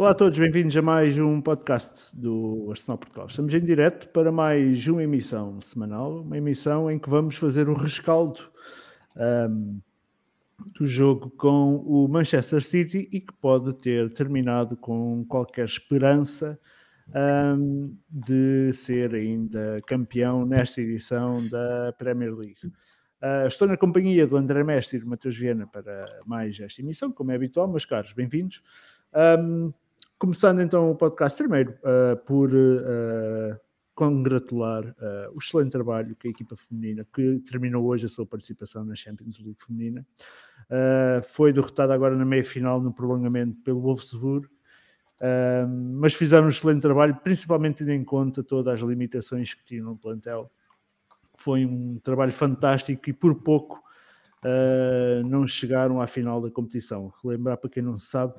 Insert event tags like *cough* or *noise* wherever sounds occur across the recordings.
Olá a todos, bem-vindos a mais um podcast do Arsenal Portugal. Estamos em direto para mais uma emissão semanal, uma emissão em que vamos fazer o rescaldo um, do jogo com o Manchester City e que pode ter terminado com qualquer esperança um, de ser ainda campeão nesta edição da Premier League. Uh, estou na companhia do André Mestre e do Matheus Viana para mais esta emissão, como é habitual, meus caros, bem-vindos. Um, começando então o podcast primeiro uh, por uh, congratular o excelente trabalho que a equipa feminina, que terminou hoje a sua participação na Champions League feminina, foi derrotada agora na meia-final no prolongamento pelo Wolfsburg, mas fizeram um excelente trabalho, principalmente tendo em conta todas as limitações que tinham no plantel foi um trabalho fantástico e por pouco uh, não chegaram à final da competição. Relembrar para quem não sabe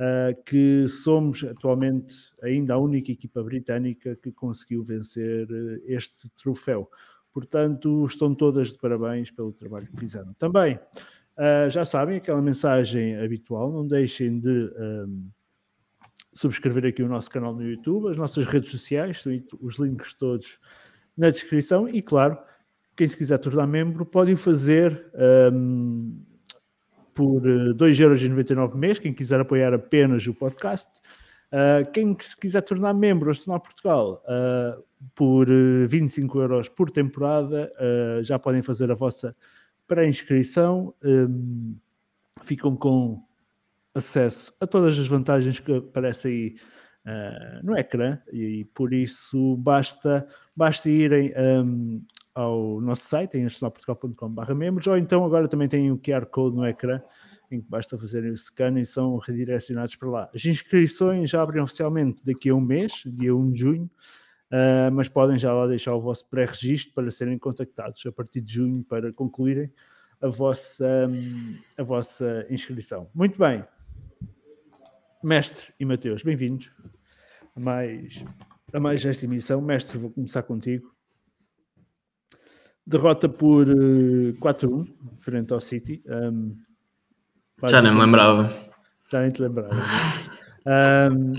uh, que somos atualmente ainda a única equipa britânica que conseguiu vencer uh, este troféu. Portanto, estão todas de parabéns pelo trabalho que fizeram. Também, já sabem, aquela mensagem habitual, não deixem de um, subscrever aqui o nosso canal no YouTube, as nossas redes sociais, os links todos na descrição e, claro, quem se quiser tornar membro pode o fazer um, por 2,99€ eh, mês, quem quiser apoiar apenas o podcast. Uh, quem se quiser tornar membro Arsenal Portugal uh, por 25 euros por temporada, uh, já podem fazer a vossa pré-inscrição. Um, ficam com acesso a todas as vantagens que aparecem aí uh, no ecrã e, por isso basta, basta irem um, ao nosso site em arsenalportugal.com.br membros ou então agora também tem o QR Code no ecrã em que basta fazerem o scan e são redirecionados para lá. As inscrições já abrem oficialmente daqui a um mês, dia 1 de junho, uh, mas podem já lá deixar o vosso pré-registro para serem contactados a partir de junho para concluírem a vossa, um, a vossa inscrição. Muito bem. Mestre e Mateus, bem-vindos a mais, a mais esta emissão. Mestre, vou começar contigo. Derrota por uh, eh, 4-1, frente ao City. Um, já nem me lembrava. Já nem te lembrava. um,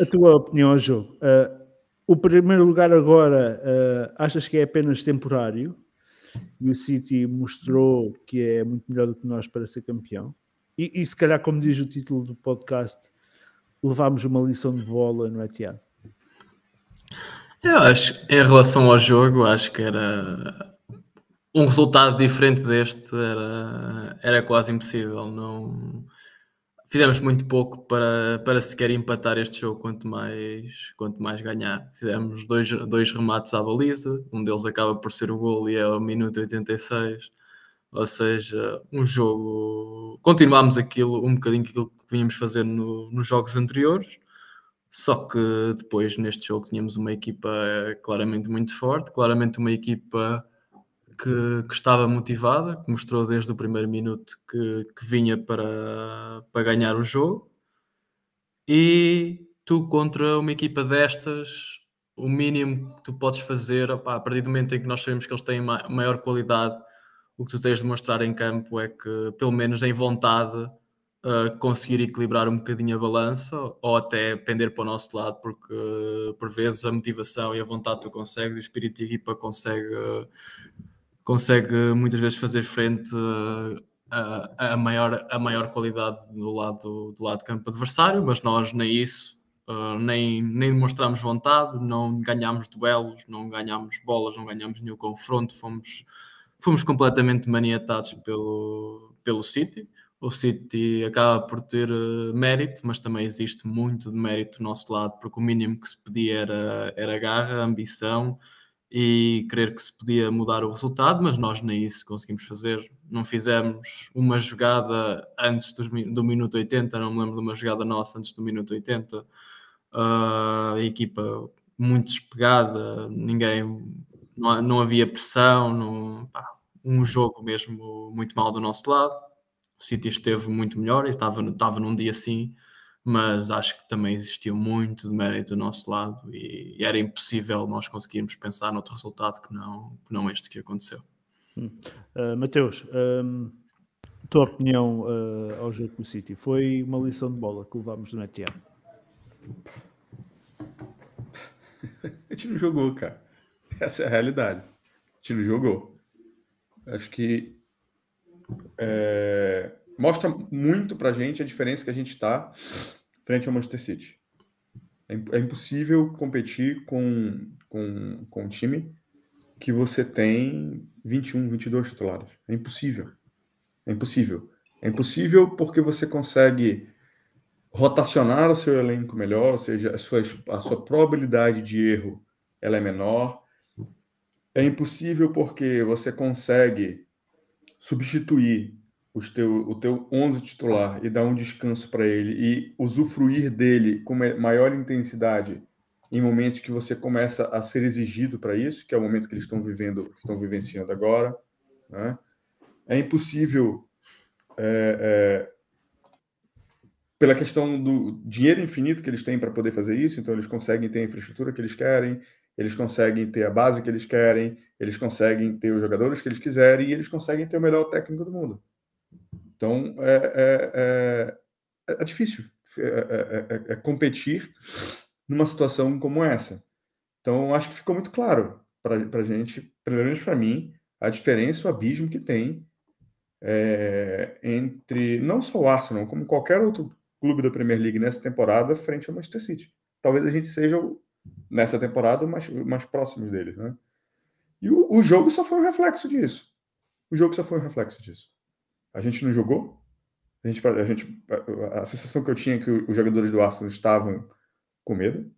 a tua opinião ao jogo. Uh, o primeiro lugar agora uh, achas que é apenas temporário e o City mostrou que é muito melhor do que nós para ser campeão. E, e se calhar, como diz o título do podcast, levámos uma lição de bola, não é, Tiago? Eu acho, em relação ao jogo, acho que era um resultado diferente deste era, era quase impossível. Não fizemos muito pouco para, para sequer empatar este jogo, quanto mais, quanto mais ganhar. Fizemos dois, dois remates à baliza, um deles acaba por ser o gol e é o minuto 86. Ou seja, um jogo. Continuámos aquilo, um bocadinho aquilo que vínhamos fazer no, nos jogos anteriores, só que depois neste jogo tínhamos uma equipa claramente muito forte, claramente uma equipa que, que estava motivada, que mostrou desde o primeiro minuto que, que vinha para, para ganhar o jogo. E tu contra uma equipa destas, o mínimo que tu podes fazer, a partir do momento em que nós sabemos que eles têm maior qualidade o que tu tens de mostrar em campo é que, pelo menos em vontade, uh, conseguir equilibrar um bocadinho a balança ou até pender para o nosso lado, porque uh, por vezes a motivação e a vontade tu consegues, o espírito de equipa consegue, uh, consegue muitas vezes fazer frente a, a, maior, a maior qualidade do lado, do lado de campo adversário, mas nós nem isso. Uh, nem, nem demonstramos vontade, não ganhámos duelos, não ganhámos bolas, não ganhámos nenhum confronto, fomos, fomos completamente maniatados pelo, pelo City. O City acaba por ter uh, mérito, mas também existe muito de mérito do nosso lado, porque o mínimo que se pedia era, era garra, ambição e crer que se podia mudar o resultado, mas nós nem isso conseguimos fazer. Não fizemos uma jogada antes do, do minuto 80, não me lembro de uma jogada nossa antes do minuto 80. Uh, a equipa muito despegada, ninguém não, não havia pressão, não, pá, um jogo mesmo muito mal do nosso lado. O City esteve muito melhor e estava, estava num dia assim, mas acho que também existiu muito de mérito do nosso lado e, e era impossível nós conseguirmos pensar noutro resultado que não, que não este que aconteceu. Uh, Mateus, um, tua opinião uh, ao jogo do City? Foi uma lição de bola que levámos do Netian? *laughs* A gente não jogou, cara. Essa é a realidade. A gente não jogou. Acho que é, mostra muito pra gente a diferença que a gente está frente ao Manchester City. É, é impossível competir com, com, com um time que você tem 21, 22 titulares. É impossível. É impossível. É impossível porque você consegue rotacionar o seu elenco melhor, ou seja, a sua, a sua probabilidade de erro ela é menor. É impossível porque você consegue substituir os teu, o teu 11 titular e dar um descanso para ele e usufruir dele com maior intensidade em momentos que você começa a ser exigido para isso, que é o momento que eles estão vivendo, estão vivenciando agora. Né? É impossível, é, é, pela questão do dinheiro infinito que eles têm para poder fazer isso, então eles conseguem ter a infraestrutura que eles querem, eles conseguem ter a base que eles querem, eles conseguem ter os jogadores que eles quiserem e eles conseguem ter o melhor técnico do mundo. Então, é, é, é, é difícil é, é, competir numa situação como essa. Então, acho que ficou muito claro para a gente, pelo menos para mim, a diferença, o abismo que tem é, entre não só o Arsenal, como qualquer outro clube da Premier League nessa temporada, frente ao Manchester City. Talvez a gente seja, nessa temporada, mais, mais próximos deles. Né? E o, o jogo só foi um reflexo disso. O jogo só foi um reflexo disso. A gente não jogou. A, gente, a, gente, a, a sensação que eu tinha é que os jogadores do Arsenal estavam com medo,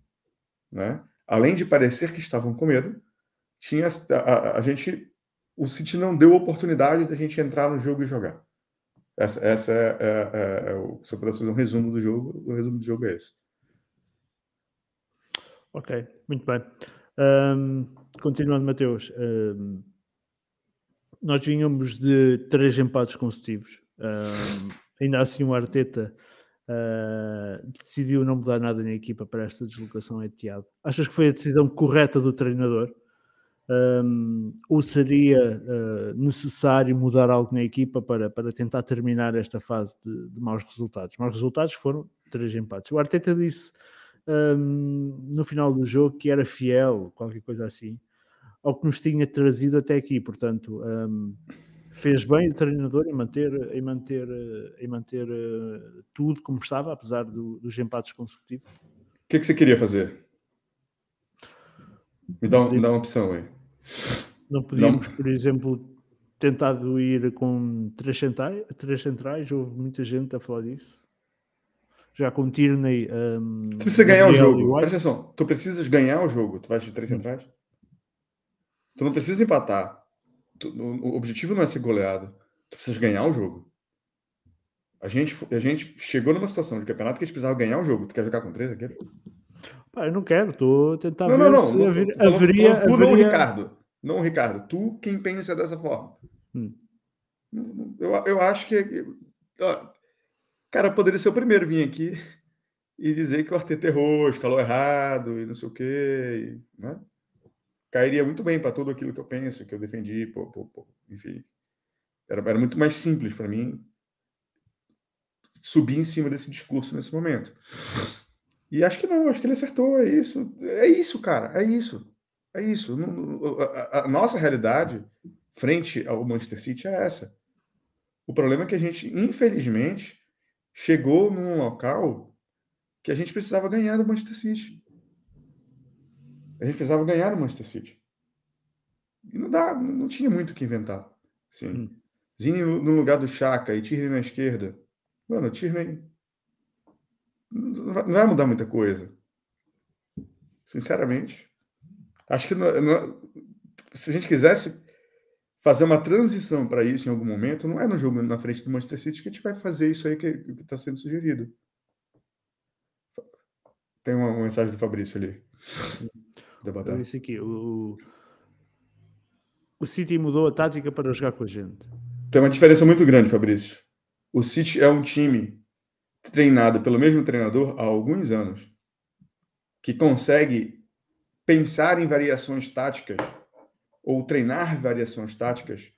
né? Além de parecer que estavam com medo, tinha a, a, a gente, o City não deu oportunidade da gente entrar no jogo e jogar. Essa, essa é, é, é, é se eu pudesse fazer um resumo do jogo, o resumo do jogo é esse. Ok, muito bem. Um, continuando, Mateus, um, nós vínhamos de três empates consecutivos. Um, ainda assim, o Arteta uh, decidiu não mudar nada na equipa para esta deslocação a Etihad. Achas que foi a decisão correta do treinador? Ou seria uh, necessário mudar algo na equipa para, para tentar terminar esta fase de, de maus resultados? Maus resultados foram três empates. O Arteta disse um, no final do jogo que era fiel, qualquer coisa assim, ao que nos tinha trazido até aqui. Portanto, um, fez bem o treinador em manter, em manter, em manter uh, tudo como estava, apesar do, dos empates consecutivos. O que, é que você queria fazer? Me dá, me dá uma opção aí. Não podíamos, não. por exemplo, tentado ir com três centrais, três centrais, houve muita gente a falar disso. Já com Tierney. Um, tu precisa ganhar o jogo. Presta atenção, tu precisas ganhar o jogo. Tu vais de três hum. centrais? Tu não precisa empatar o objetivo não é ser goleado. Tu precisas ganhar o jogo. A gente, a gente chegou numa situação de campeonato que a gente precisava ganhar o jogo. Tu quer jogar com três aqui? Pá, eu não quero, tô tentando não, não, não, não, haveria, falando, haveria, tu, haveria... não, Ricardo. Não, Ricardo. Tu quem pensa dessa forma. Hum. Eu, eu acho que. Ó, cara, poderia ser o primeiro vir aqui e dizer que o Arteta errou, escalou errado e não sei o quê. Né? cairia muito bem para tudo aquilo que eu penso, que eu defendi, pô, pô, pô, enfim. Era, era muito mais simples para mim subir em cima desse discurso nesse momento. E acho que não, acho que ele acertou, é isso. É isso, cara, é isso. É isso. A nossa realidade frente ao Manchester City é essa. O problema é que a gente, infelizmente, chegou num local que a gente precisava ganhar do Manchester City. A gente precisava ganhar o Manchester City. E não dá, não tinha muito o que inventar. Assim, hum. Zini no lugar do Chaka e Tierney na esquerda. Mano, o Tierney não vai mudar muita coisa. Sinceramente. Acho que não, não, se a gente quisesse fazer uma transição para isso em algum momento, não é no jogo na frente do Manchester City que a gente vai fazer isso aí que está sendo sugerido. Tem uma, uma mensagem do Fabrício ali. *laughs* Eu disse aqui, o, o City mudou a tática para jogar com a gente. Tem uma diferença muito grande, Fabrício. O City é um time treinado pelo mesmo treinador há alguns anos, que consegue pensar em variações táticas ou treinar variações táticas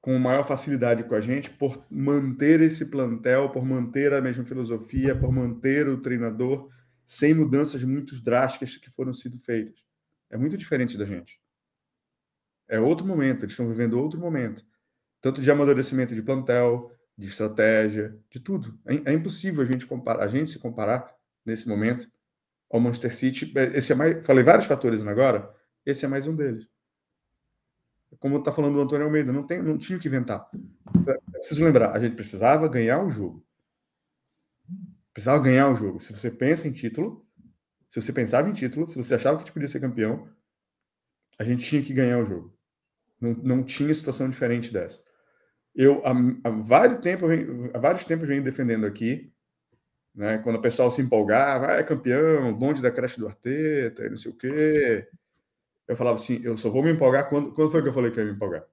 com maior facilidade com a gente por manter esse plantel, por manter a mesma filosofia, por manter o treinador sem mudanças muito drásticas que foram sido feitas. É muito diferente da gente. É outro momento, eles estão vivendo outro momento. Tanto de amadurecimento de plantel, de estratégia, de tudo. É, é impossível a gente comparar, a gente se comparar nesse momento ao Manchester City. É, esse é mais, falei vários fatores agora, esse é mais um deles como está falando o Antônio Almeida, não, tem, não tinha que inventar. preciso lembrar, a gente precisava ganhar o jogo. Precisava ganhar o jogo. Se você pensa em título, se você pensava em título, se você achava que a podia ser campeão, a gente tinha que ganhar o jogo. Não, não tinha situação diferente dessa. Eu, há, há vários tempos, há vários tempos venho defendendo aqui, né, quando o pessoal se empolgava, ah, é campeão, bonde da creche do Arteta, não sei o quê, eu falava assim, eu só vou me empolgar quando, quando foi que eu falei que ia me empolgar?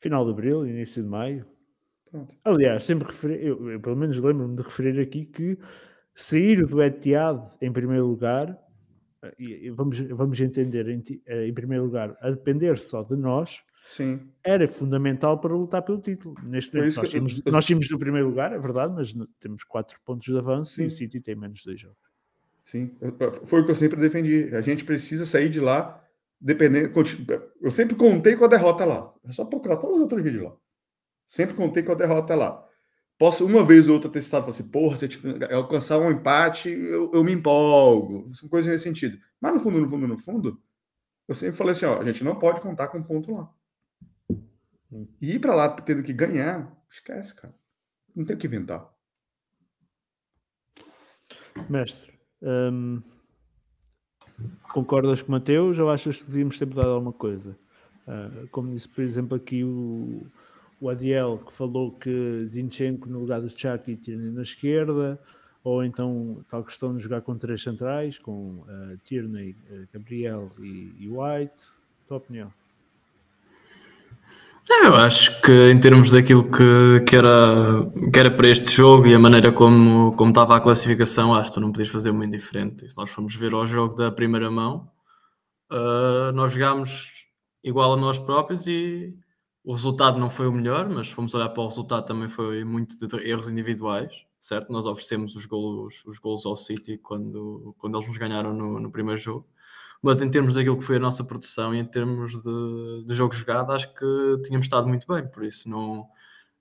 Final de abril, início de maio. Pronto. Aliás, sempre referi, eu, eu pelo menos lembro-me de referir aqui que sair do Etihad em primeiro lugar, e vamos, vamos entender em, eh, em primeiro lugar, a depender só de nós, Sim. era fundamental para lutar pelo título. Neste momento, nós, tínhamos, eu... nós tínhamos do primeiro lugar, é verdade, mas temos quatro pontos de avanço Sim. e o City tem menos dois jogos. Sim, foi o que eu sempre defendi. A gente precisa sair de lá dependendo. Eu sempre contei com a derrota lá. É só procurar todos os outros vídeos lá. Sempre contei com a derrota lá. Posso uma vez ou outra ter citado assim, porra, se alcançar um empate, eu, eu me empolgo. São coisas nesse sentido. Mas no fundo, no fundo, no fundo, eu sempre falei assim: ó, a gente não pode contar com um ponto lá. E ir para lá tendo que ganhar, esquece, cara. Não tem o que inventar. Mestre, hum, Concordas com o Mateus ou achas que devíamos ter mudado alguma coisa? Uh, como disse, por exemplo, aqui o, o Adiel, que falou que Zinchenko no lugar do Chucky tinha na esquerda, ou então tal questão de jogar com três centrais, com uh, Tierney, uh, Gabriel e, e White. Tua opinião? É, eu acho que em termos daquilo que, que, era, que era para este jogo e a maneira como, como estava a classificação, acho que tu não podias fazer muito diferente. se nós formos ver ao jogo da primeira mão, uh, nós jogámos igual a nós próprios e o resultado não foi o melhor, mas fomos olhar para o resultado também foi muito de erros individuais, certo? Nós oferecemos os golos, os golos ao City quando, quando eles nos ganharam no, no primeiro jogo mas em termos daquilo que foi a nossa produção e em termos de, de jogo jogado, acho que tínhamos estado muito bem, por isso não.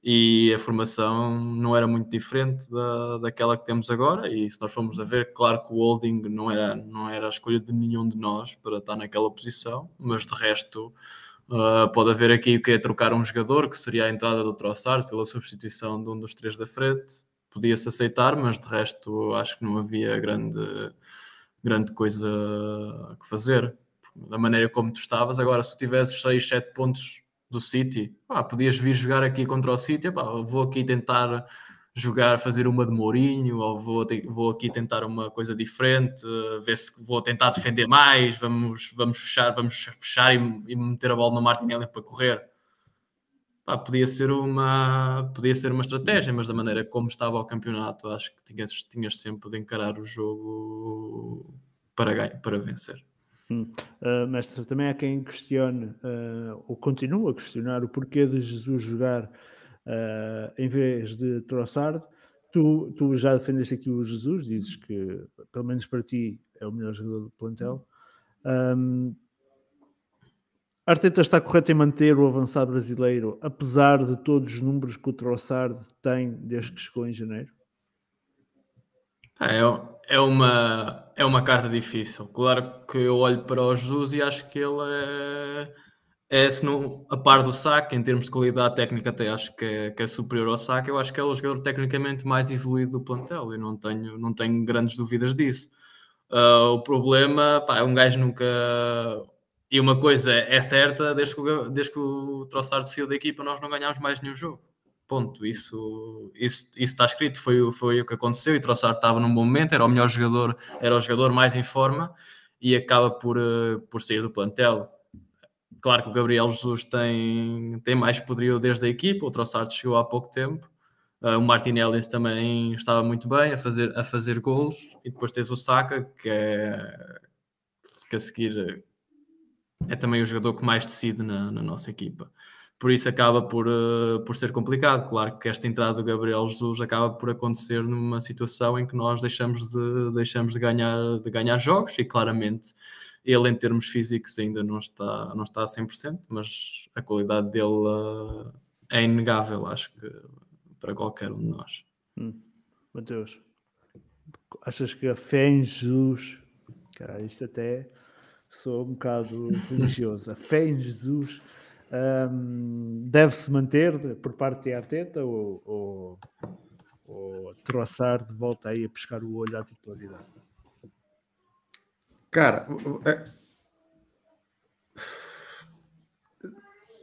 E a formação não era muito diferente da, daquela que temos agora. E se nós formos a ver, claro que o holding não era, não era a escolha de nenhum de nós para estar naquela posição, mas de resto uh, pode haver aqui o que é trocar um jogador, que seria a entrada do Trossard pela substituição de um dos três da frente. Podia-se aceitar, mas de resto acho que não havia grande grande coisa que fazer. Da maneira como tu estavas, agora se tu tivesses 6, 7 pontos do City, podias vir jogar aqui contra o City, pá, vou aqui tentar jogar, fazer uma de Mourinho, ou vou, vou aqui tentar uma coisa diferente, ver se vou tentar defender mais, vamos, vamos fechar, vamos fechar e, e meter a bola no Martinelli para correr pá, podia ser uma podia ser uma estratégia, mas da maneira como estava o campeonato, acho que tinhas, tinhas sempre de encarar o jogo para, ganhar, para vencer. Uh, mestre, também há quem questione uh, ou continua a questionar o porquê de Jesus jogar uh, em vez de Trossard. Tu, tu já defendeste aqui o Jesus, dizes que pelo menos para ti é o melhor jogador do plantel. Um, Arteta está correto em manter o avançado brasileiro, apesar de todos os números que o Trossard tem desde que chegou em janeiro? É, é, uma, é uma carta difícil. Claro que eu olho para o Jesus e acho que ele é, é se não, a par do saque, em termos de qualidade técnica, até acho que é, que é superior ao saque. Eu acho que é o jogador tecnicamente mais evoluído do plantel e não tenho, não tenho grandes dúvidas disso. Uh, o problema pá, é um gajo nunca e uma coisa é certa, desde que o, desde que o Trossard saiu da equipa, nós não ganhámos mais nenhum jogo. Ponto. Isso, isso, isso está escrito, foi, foi o que aconteceu. E o Trossard estava num bom momento, era o melhor jogador, era o jogador mais em forma e acaba por, uh, por sair do plantel. Claro que o Gabriel Jesus tem, tem mais poderio desde a equipa, o Trossard chegou há pouco tempo. Uh, o Martinelli também estava muito bem a fazer, a fazer golos. E depois tens o Saka, que é que a seguir é também o jogador que mais decide na, na nossa equipa. por isso acaba por, uh, por ser complicado. Claro que esta entrada do Gabriel Jesus acaba por acontecer numa situação em que nós deixamos de, deixamos de, ganhar, de ganhar jogos e claramente ele em termos físicos ainda não está, não está a 100%, mas a qualidade dele uh, é inegável, acho que para qualquer um de nós. Hum. Mateus, achas que a fé em Jesus, cara, isto até sou um bocado religioso, a fé em Jesus um, deve-se manter por parte de Arteta ou, ou, ou troçar de volta aí a pescar o olho à titularidade? Cara, é...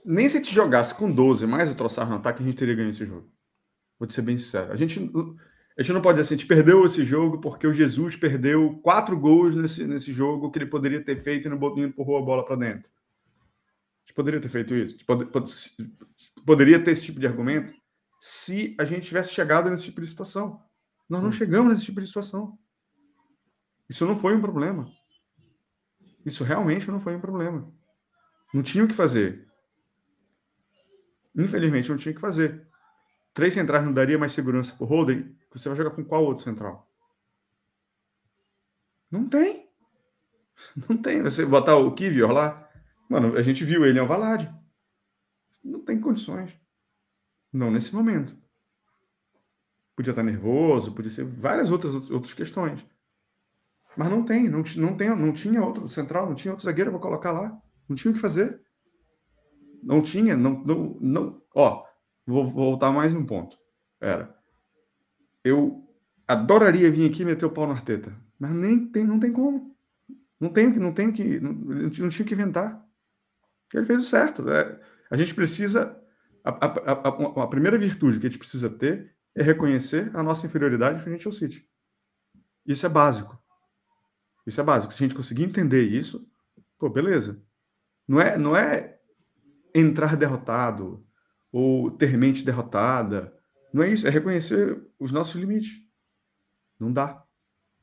nem se te jogasse com 12 mais o troçar no ataque, a gente teria ganho esse jogo. Vou te ser bem sincero. A gente, a gente não pode dizer assim, a gente perdeu esse jogo porque o Jesus perdeu quatro gols nesse, nesse jogo que ele poderia ter feito e não empurrou a bola para dentro poderia ter feito isso. Pode, pode, poderia ter esse tipo de argumento se a gente tivesse chegado nesse tipo de situação. Nós não hum. chegamos nesse tipo de situação. Isso não foi um problema. Isso realmente não foi um problema. Não tinha o que fazer. Infelizmente, não tinha o que fazer. Três centrais não daria mais segurança para o Holden. Você vai jogar com qual outro central? Não tem. *laughs* Não tem. Você botar o Kivior lá, Mano, a gente viu ele em Alvalade. Não tem condições. Não nesse momento. Podia estar nervoso, podia ser várias outras, outras questões. Mas não tem, não, não, tem, não tinha outro central, não tinha outro zagueiro para colocar lá. Não tinha o que fazer. Não tinha, não, não, não. Ó, vou, voltar mais um ponto. Era. Eu adoraria vir aqui e meter o pau na Arteta, mas nem tem, não tem como. Não tem, não tem que, não, não tinha que inventar. Ele fez o certo. É, a gente precisa. A, a, a, a, primeira virtude que a gente precisa ter é reconhecer a nossa inferioridade frente ao City. Isso é básico. Isso é básico. Se a gente conseguir entender isso, pô, beleza. Não é, não é entrar derrotado ou ter mente derrotada. Não é isso. É reconhecer os nossos limites. Não dá.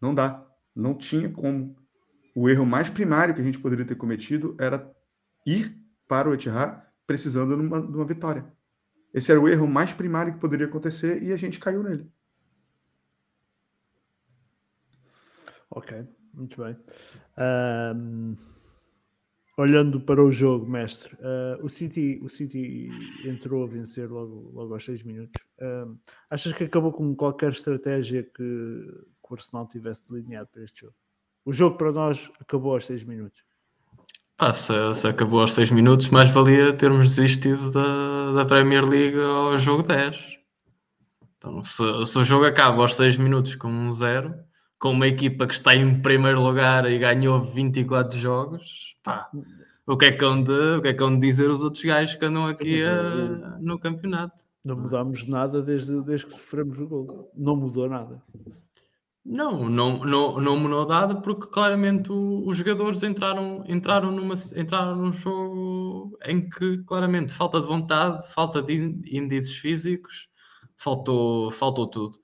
Não dá. Não tinha como. O erro mais primário que a gente poderia ter cometido era ir para o Etihad precisando de uma, de uma vitória. Esse era o erro mais primário que poderia acontecer e a gente caiu nele. Ok, muito bem. Um, olhando para o jogo, mestre, uh, o, City, o City entrou a vencer logo, logo aos 6 minutos. Um, achas que acabou com qualquer estratégia que, que o Arsenal tivesse delineado para este jogo? O jogo para nós acabou aos 6 minutos. Ah, se, se, acabou aos 6 minutos, mais valia termos desistido da, da Premier League ao jogo 10. Então, se, se o jogo acaba aos 6 minutos com um 0, com uma equipa que está em primeiro lugar e ganhou 24 jogos, pá, o que é que hão de, o que é que hão dizer os outros gajos que andam aqui a, no campeonato? Não mudámos nada desde, desde que sofremos o gol. Não mudou nada. Não, não, não, não mudou nada porque claramente o, os jogadores entraram, entraram, numa, entraram num jogo em que claramente falta de vontade, falta de índices físicos, faltou, faltou tudo.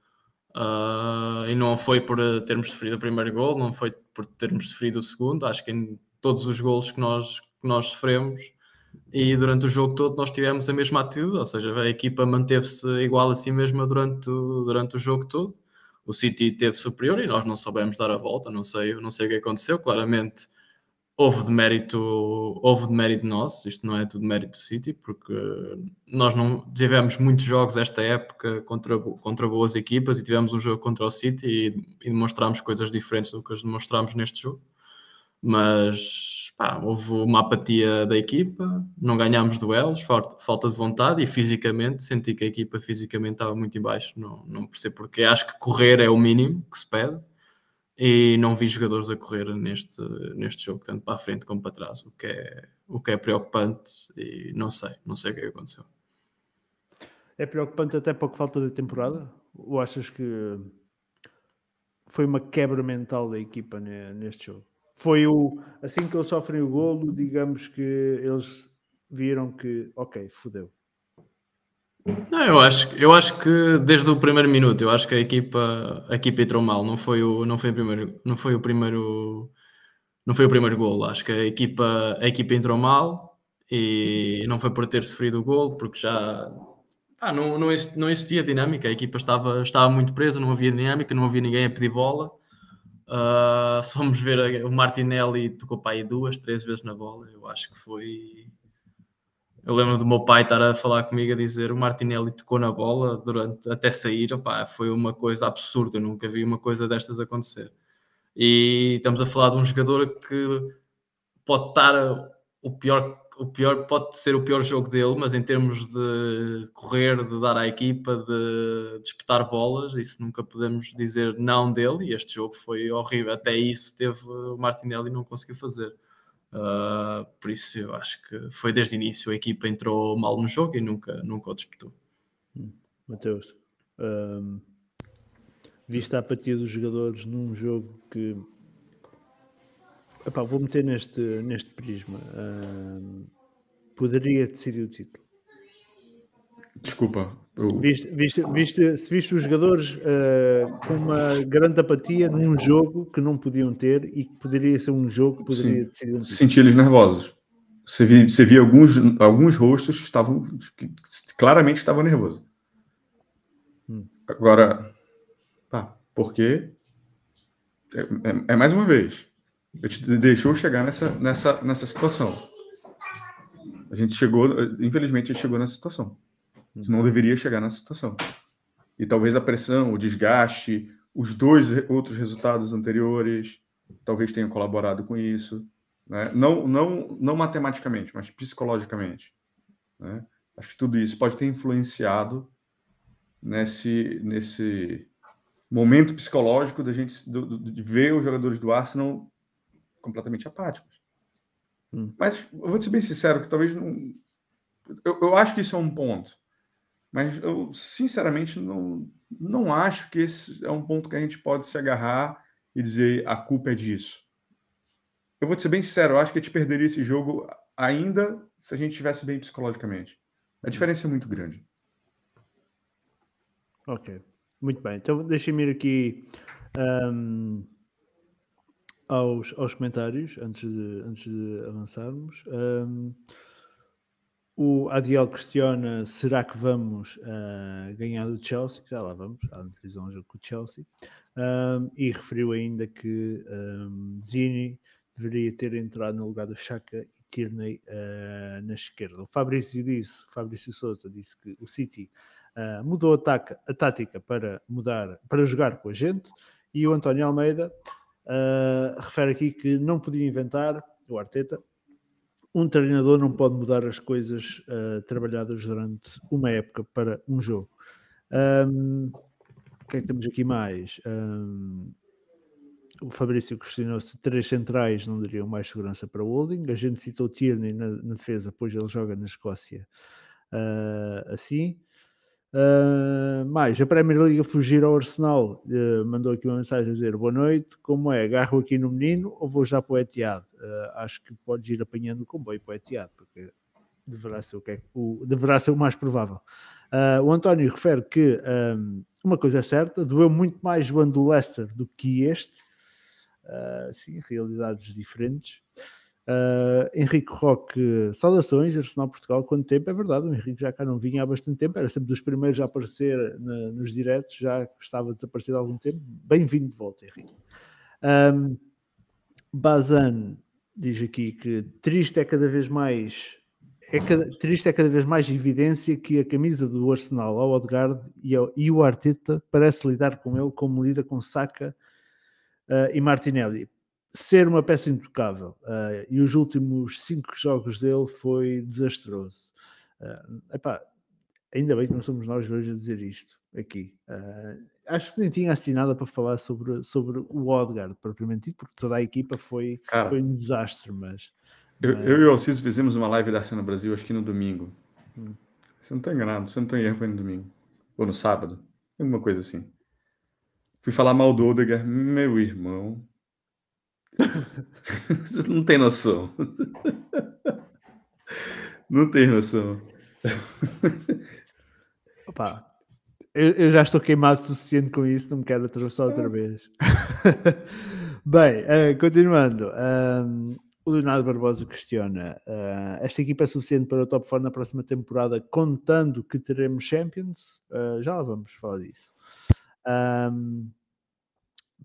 Uh, e não foi por termos sofrido o primeiro gol, não foi por termos sofrido o segundo. Acho que em todos os golos que nós, que nós sofremos e durante o jogo todo nós tivemos a mesma atitude, ou seja, a equipa manteve-se igual a si mesma durante, durante o jogo todo. O City teve superior e nós não soubemos dar a volta, não sei, não sei o que aconteceu, claramente houve de mérito, houve de mérito nosso, isto não é tudo mérito do City, porque nós não tivemos muitos jogos esta época contra, contra boas equipas e tivemos um jogo contra o City e, e demonstrámos coisas diferentes do que as demonstramos neste jogo, mas houve uma apatia da equipa, não ganhámos duelos, falta de vontade e fisicamente, senti que a equipa fisicamente estava muito em baixo, não, não percebo porque, acho que correr é o mínimo que se pede e não vi jogadores a correr neste, neste jogo, tanto para a frente como para trás, o que é, o que é preocupante e não sei, não sei o que, é aconteceu. É preocupante até pouco falta de temporada? Ou achas que foi uma quebra mental da equipa neste jogo? Foi o assim que eles sofrem o golo, digamos que eles viram que ok, fodeu. Não, eu acho, eu acho que desde o primeiro minuto, eu acho que a equipa, a equipa entrou mal, não foi o, não foi o primeiro, não foi o primeiro, não foi o primeiro golo. Acho que a equipa, a equipa entrou mal E não foi por ter sofrido o gol, porque já ah, não, não, não existia dinâmica, a equipa estava, estava muito presa, não havia dinâmica, não havia ninguém a pedir bola. Uh, se ver o Martinelli tocou para aí duas, três vezes na bola, eu acho que foi. Eu lembro do meu pai estar a falar comigo a dizer o Martinelli tocou na bola durante até sair, opá, foi uma coisa absurda, eu nunca vi uma coisa destas acontecer. E estamos a falar de um jogador que pode estar o pior o pior pode ser o pior jogo dele, mas em termos de correr, de dar à equipa, de disputar bolas, isso nunca podemos dizer não dele. E este jogo foi horrível. Até isso teve o Martinelli não conseguiu fazer. Uh, por isso eu acho que foi desde o início a equipa entrou mal no jogo e nunca, nunca o disputou. Hum, Mateus, um, viste a apatia dos jogadores num jogo que Epá, vou meter neste, neste prisma. Uh, poderia decidir o título. Desculpa. Eu... Viste, viste, viste, se viste os jogadores uh, com uma grande apatia num jogo que não podiam ter e que poderia ser um jogo que poderia Sim. decidir um título. Senti eles nervosos. Você via, você via alguns, alguns rostos que estavam que claramente estavam nervosos. Hum. Agora, pá, porque é, é, é mais uma vez deixou chegar nessa, nessa, nessa situação. A gente chegou, infelizmente, a gente chegou nessa situação. Gente não deveria chegar nessa situação. E talvez a pressão, o desgaste, os dois outros resultados anteriores, talvez tenham colaborado com isso. Né? Não, não, não matematicamente, mas psicologicamente. Né? Acho que tudo isso pode ter influenciado nesse, nesse momento psicológico da gente de ver os jogadores do Arsenal completamente apáticos. Hum. Mas eu vou te ser bem sincero que talvez não. Eu, eu acho que isso é um ponto. Mas eu, sinceramente, não, não acho que esse é um ponto que a gente pode se agarrar e dizer a culpa é disso. Eu vou te ser bem sincero, eu acho que a gente perderia esse jogo ainda se a gente estivesse bem psicologicamente. A hum. diferença é muito grande. Ok, muito bem. Então deixa-me ir aqui um, aos, aos comentários antes de, antes de avançarmos. Um, o Adiel questiona: será que vamos uh, ganhar do Chelsea? Já lá vamos, há uma decisão jogo com o Chelsea. Um, e referiu ainda que um, Zini deveria ter entrado no lugar do Chaka e Tierney uh, na esquerda. O Fabrício disse, Fabrício Souza disse que o City uh, mudou a, taca, a tática para mudar, para jogar com a gente, e o António Almeida Uh, refere aqui que não podia inventar, o Arteta, um treinador não pode mudar as coisas uh, trabalhadas durante uma época para um jogo. Um, o que é que temos aqui mais? Um, o Fabrício questionou se três centrais não dariam mais segurança para o Holding. A gente citou Tierney na, na defesa, pois ele joga na Escócia uh, assim. Uh, mais, a Premier League a fugir ao Arsenal uh, mandou aqui uma mensagem a dizer boa noite, como é? Agarro aqui no menino ou vou já para o? Uh, acho que podes ir apanhando o comboio para o porque deverá ser o, que é, o, deverá ser o mais provável. o António refere que um, uma coisa é certa, doeu muito mais o ano do Leicester do que este. sim, realidades diferentes. Uh, Henrique Roque, saudações, Arsenal Portugal, quanto tempo? É verdade, o Henrique já cá não vinha há bastante tempo, era sempre dos primeiros a aparecer na, nos diretos, já estava desaparecido há algum tempo. Bem-vindo de volta, Henrique. Um, Bazan diz aqui que triste é cada vez mais é cada, triste é cada vez mais evidência que a camisa do Arsenal ao Odegaard e, ao, e o Arteta parece lidar com ele como lida com Saka uh, e Martinelli ser uma peça intocável uh, e os últimos cinco jogos dele foi desastroso. Uh, epá, ainda bem que não somos nós hoje a dizer isto aqui. Uh, acho que nem tinha assinado para falar sobre, sobre o Odgard propriamente dito, porque toda a equipa foi, Cara, foi um desastre, mas, eu, mas... eu e o Alcides fizemos uma live da Cena Brasil, acho que no domingo. Hum. Você não está enganado, você não está em erro, foi no domingo. Ou no sábado, alguma coisa assim. Fui falar mal do Odegaard, meu irmão. Você não tem noção. Não tem noção. Opa, eu, eu, já estou queimado o suficiente com isso, não me quero atravessar outra vez. *laughs* Bem, uh, continuando. Um, O Leonardo Barbosa questiona: uh, esta equipa é suficiente para o top 4 na próxima temporada, contando que teremos Champions? Uh, já lá vamos falar disso. Um,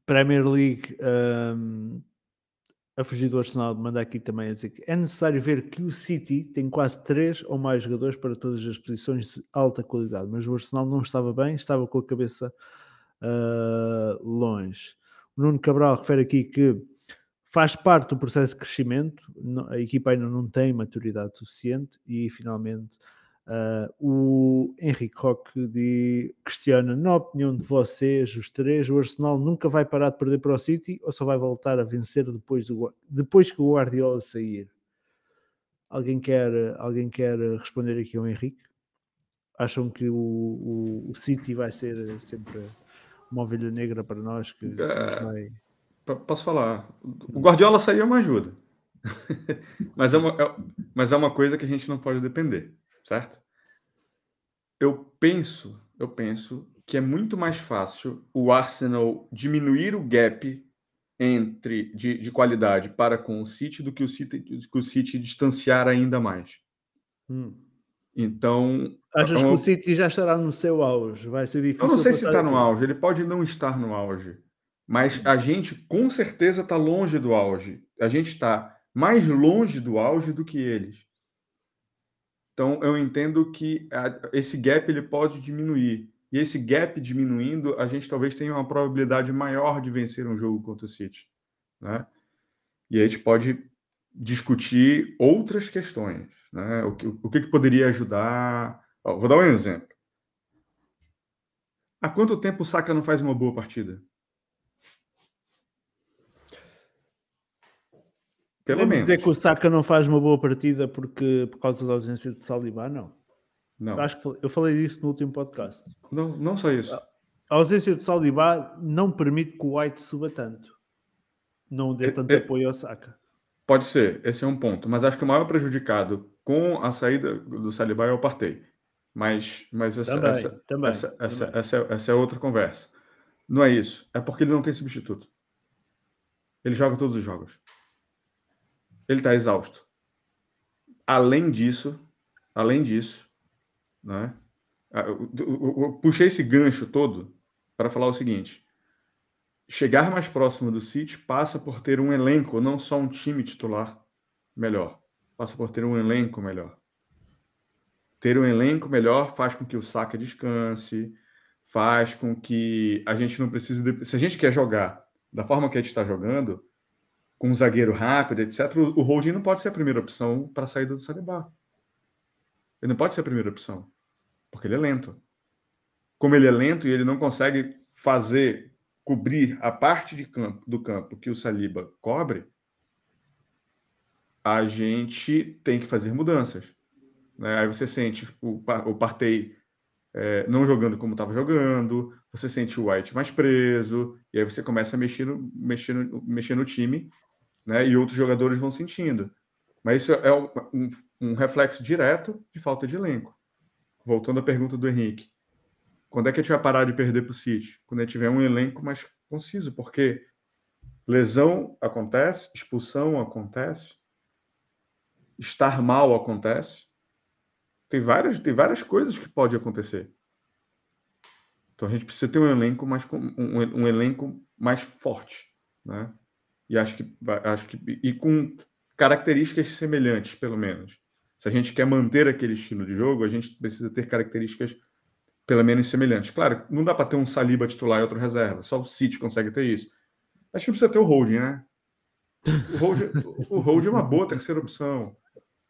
Premier League um, a fugir do Arsenal, manda aqui também a dizer que é necessário ver que o City tem quase três ou mais jogadores para todas as posições de alta qualidade, mas o Arsenal não estava bem, estava com a cabeça uh, longe. O Nuno Cabral refere aqui que faz parte do processo de crescimento, a equipa ainda não tem maturidade suficiente e finalmente uh, o Henrique Roque de, questiona, na opinião de vocês, os três, o Arsenal nunca vai parar de perder para o City ou só vai voltar a vencer depois, do, depois que o Guardiola sair? Alguém quer, alguém quer responder aqui ao Henrique? Acham que o, o, o City vai ser sempre uma ovelha negra para nós que, que é... vai Posso falar? O Guardiola saiu é uma ajuda. *laughs* mas, é uma, é, mas é uma coisa que a gente não pode depender, certo? Eu penso, eu penso que é muito mais fácil o Arsenal diminuir o gap entre de, de qualidade para com o City do que o City, que o City distanciar ainda mais. Hum. Então. Achas que o City já estará no seu auge? Vai ser difícil. Eu não sei se está no auge, ele pode não estar no auge. Mas a gente com certeza está longe do auge. A gente está mais longe do auge do que eles. Então eu entendo que esse gap ele pode diminuir. E esse gap diminuindo, a gente talvez tenha uma probabilidade maior de vencer um jogo contra o City. Né? E a gente pode discutir outras questões. Né? O, que, o que, que poderia ajudar? Ó, vou dar um exemplo. Há quanto tempo o Saka não faz uma boa partida? Pelo Podemos menos. dizer que o Saka não faz uma boa partida porque, por causa da ausência de Saliba, não. Não. Acho que eu falei disso no último podcast. Não, não só isso. A ausência de Saliba não permite que o White suba tanto. Não dê é, tanto é, apoio ao Saka. Pode ser, esse é um ponto. Mas acho que o maior prejudicado com a saída do Saliba é o Partey. Mas, mas essa, também, essa, também, essa, também. Essa, essa, essa é outra conversa. Não é isso. É porque ele não tem substituto. Ele joga todos os jogos ele está exausto. Além disso, além disso, né? Eu, puxei esse gancho todo para falar o seguinte: chegar mais próximo do City passa por ter um elenco, não só um time titular melhor, passa por ter um elenco melhor. Ter um elenco melhor faz com que o Saka descanse, faz com que a gente não precise. De... Se a gente quer jogar da forma que a gente está jogando, com um zagueiro rápido, etc., o holding não pode ser a primeira opção para a saída do Saliba. Ele não pode ser a primeira opção, porque ele é lento. Como ele é lento e ele não consegue fazer, cobrir a parte de campo, do campo que o Saliba cobre, a gente tem que fazer mudanças. Né? Aí você sente o, o Partey é, não jogando como estava jogando, você sente o White mais preso, e aí você começa a mexer no, mexer no, mexer no time né? E outros jogadores vão sentindo. Mas isso é um, um, reflexo direto de falta de elenco. Voltando à pergunta do Henrique. Quando é que a gente vai parar de perder para o City? Quando a gente tiver um elenco mais conciso, porque lesão acontece, expulsão acontece, estar mal acontece. Tem várias, tem várias coisas que pode acontecer. Então a gente precisa ter um elenco mais um, um elenco mais forte, né? E acho que, acho que e com características semelhantes, pelo menos. Se a gente quer manter aquele estilo de jogo, a gente precisa ter características pelo menos semelhantes. Claro, não dá para ter um Saliba titular e outro reserva. Só o City consegue ter isso. Acho que precisa ter o holding, né? O holding, o holding é uma boa terceira opção.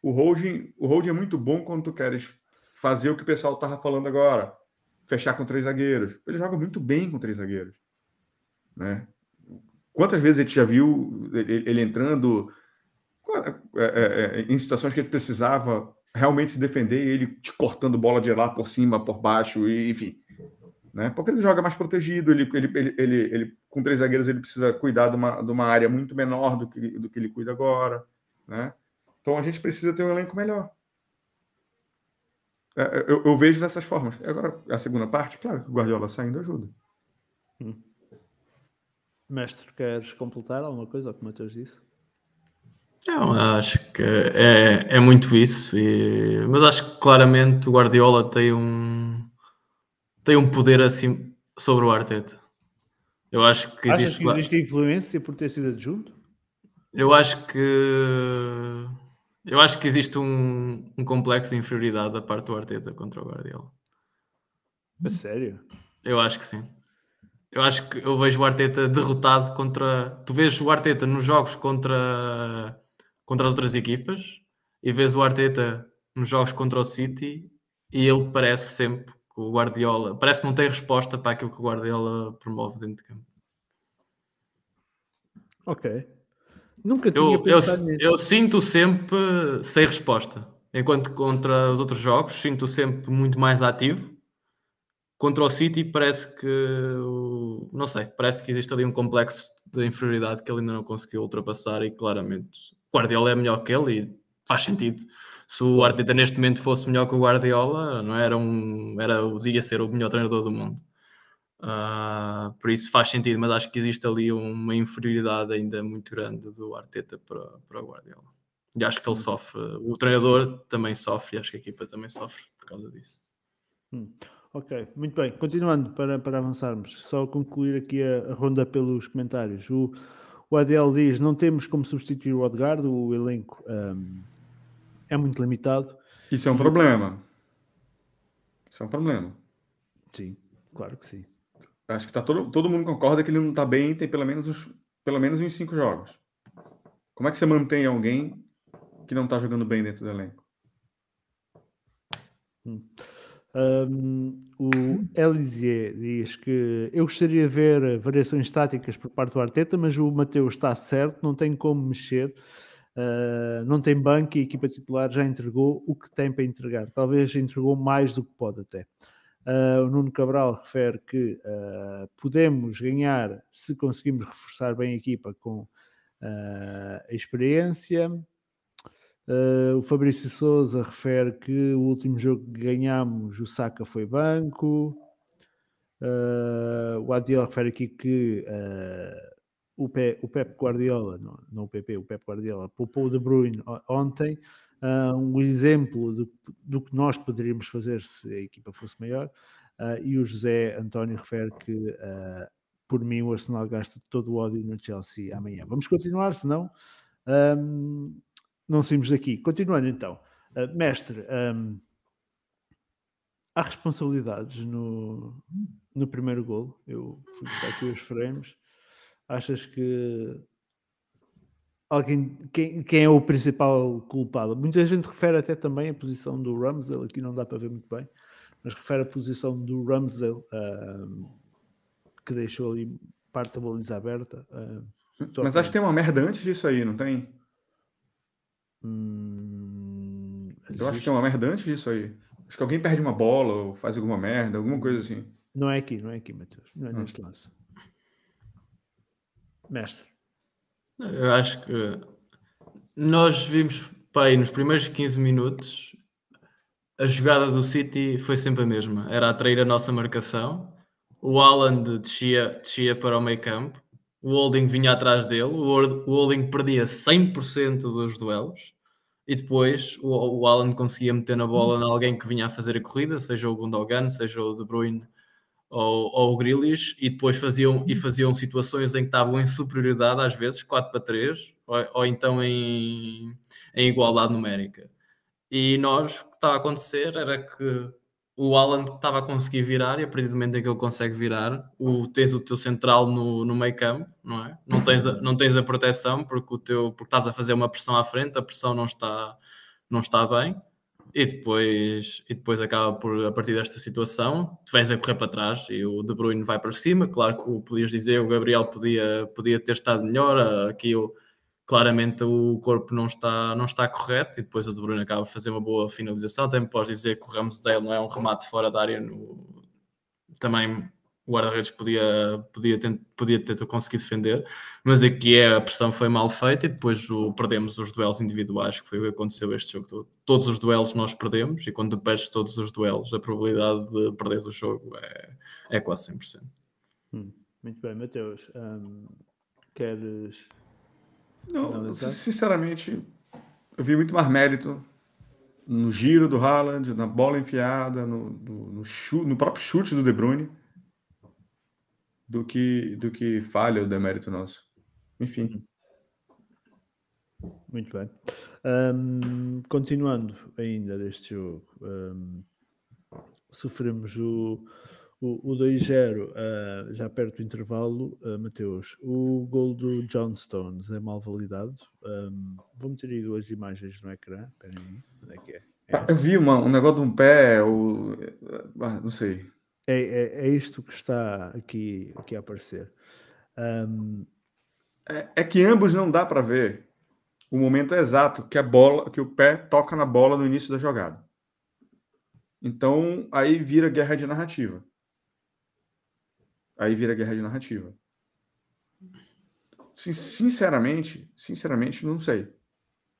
O holding, o holding é muito bom quando tu queres fazer o que o pessoal estava falando agora. Fechar com três zagueiros. Ele joga muito bem com três zagueiros. Né? Quantas vezes gente já viu ele entrando é, é, é, em situações que ele precisava realmente se defender e ele te cortando bola de lá por cima, por baixo, e, enfim. Né? Porque ele joga mais protegido, ele, ele, ele, ele, ele com três zagueiros ele precisa cuidar de uma, de uma área muito menor do que, do que ele cuida agora. Né? Então a gente precisa ter um elenco melhor. Eu, eu, vejo dessas formas. Agora, a segunda parte, claro que o Guardiola saindo ajuda. Hum. Mestre, queres completar alguma coisa ao que o Matheus disse? Não, acho que é, é muito isso, e, mas acho que claramente o Guardiola tem um tem um poder assim sobre o Arteta. Eu acho que Achas existe. que existe influência por ter sido adjunto? Eu acho que eu acho que existe um, um complexo de inferioridade da parte do Arteta contra o Guardiola. A sério? Eu acho que sim. Eu acho que eu vejo o Arteta derrotado contra. Tu vês o Arteta nos jogos contra, contra as outras equipas e vês o Arteta nos jogos contra o City e ele parece sempre que o Guardiola parece que não tem resposta para aquilo que o Guardiola promove dentro de campo. Ok. Nunca tinha Eu, eu, pensado nisso. eu sinto sempre sem resposta. Enquanto contra os outros jogos sinto sempre muito mais ativo. Contra o City parece que não sei, parece que existe ali um complexo de inferioridade que ele ainda não conseguiu ultrapassar e claramente o Guardiola é melhor que ele e faz sentido. Se o Arteta neste momento fosse melhor que o Guardiola, não era um, era, ia ser o melhor treinador do mundo. Ah, por isso faz sentido, mas acho que existe ali uma inferioridade ainda muito grande do Arteta para, para o Guardiola. E acho que ele sofre, o treinador também sofre, e acho que a equipa também sofre por causa disso. Hum, Ok, muito bem. Continuando para, para avançarmos, só concluir aqui a, a ronda pelos comentários. O, o ADL diz: não temos como substituir o Odegaard, o elenco hum, é muito limitado. Isso é um problema. Isso é um problema. Sim, claro que sim. Acho que tá todo, todo mundo concorda que ele não está bem tem pelo menos, uns, pelo menos uns cinco jogos. Como é que você mantém alguém que não está jogando bem dentro do elenco? Um, o Elisier diz que eu gostaria de ver variações táticas por parte do Arteta, mas o Mateus está certo, não tem como mexer, uh, não tem banco e a equipa titular já entregou o que tem para entregar. Talvez entregou mais do que pode até. Uh, o Nuno Cabral refere que uh, podemos ganhar se conseguimos reforçar bem a equipa com a experiência. Uh, o Fabrício Souza refere que o último jogo que ganhámos, o Saka foi banco. Uh, o Adil refere aqui que uh, o, Pe, o Pep Guardiola, não, não, o PP, o Pep Guardiola, poupou o De Bruyne ontem. um exemplo do, do, que nós poderíamos fazer se a equipa fosse maior. e o José António refere que, por mim, o Arsenal gasta todo o ódio no Chelsea amanhã. Vamos continuar, senão. Um, não saímos daqui. Continuando então, uh, mestre, um, há responsabilidades no, no primeiro gol. Eu fui buscar aqui os frames. Achas que alguém quem, quem é o principal culpado? Muita gente refere até também a posição do Ramsdale, aqui não dá para ver muito bem, mas refere a posição do Ramsdale um, que deixou ali parte da baliza aberta. Uh, mas acho que tem uma merda antes disso aí, não tem? Hum, eu acho que tem uma merda antes disso aí. Acho que alguém perde uma bola ou faz alguma merda, alguma coisa assim. Não é aqui, não é aqui, Matheus. Não é hum. neste lance. Mestre. Eu acho que nós vimos, pai, nos primeiros 15 minutos, a jogada do City foi sempre a mesma. Era atrair a nossa marcação. O Haaland descia, descia para o meio campo. O Holding vinha atrás dele. O Holding perdia 100% dos duelos e depois o, o Alan conseguia meter na bola em alguém que vinha a fazer a corrida, seja o Gundogan, seja o De Bruyne ou, ou o Grealish, e depois faziam, e faziam situações em que estavam em superioridade, às vezes 4 para 3, ou, ou então em, em igualdade numérica. E nós, o que estava a acontecer era que o Alan estava a conseguir virar e a partir do momento em que ele consegue virar, o, tens o teu central no, no meio campo, não é? Não tens, a, não tens a proteção porque, o teu, porque estás a fazer uma pressão à frente, a pressão não está, não está bem e depois, e depois acaba por, a partir desta situação, tu vens a correr para trás e o De Bruyne vai para cima, claro que podias dizer o Gabriel podia, podia ter estado melhor, aqui o claramente o corpo não está, não está correto e depois o De Bruyne acaba de fazer uma boa finalização. Também podes dizer que o Ramos dele não é um remate fora da área. No... Também o guarda-redes podia, podia, ter, podia ter conseguido defender, mas aqui é, a pressão foi mal feita e depois o, perdemos os duelos individuais, que foi o que aconteceu este jogo todo. Todos os duelos nós perdemos e quando perdes todos os duelos, a probabilidade de perder o jogo é, é quase 100%. Hum, muito bem, Mateus. Um, queres Não, sinceramente, eu vi muito mais mérito no giro do Haaland, na bola enfiada, no, no, no, chute, no próprio chute do De Bruyne, do que, do que falha o demérito nosso. Enfim. Muito bem. Um, continuando ainda deste jogo, um, sofremos o, o, o 2-0 uh, já perto do intervalo. Uh, Mateus, o gol do John Stones é mal validado. Um, vou meter aí duas imagens no ecrã. Espera aí, onde é que é? é eu vi uma, um negócio de um pé, ou, ah, não sei. É, é, é, isto que está aqui, aqui a aparecer. Um... É, é, que ambos não dá para ver o momento exato que a bola, que o pé toca na bola no início da jogada. Então aí vira guerra de narrativa. Aí vira guerra de narrativa. Sinceramente, sinceramente, não sei.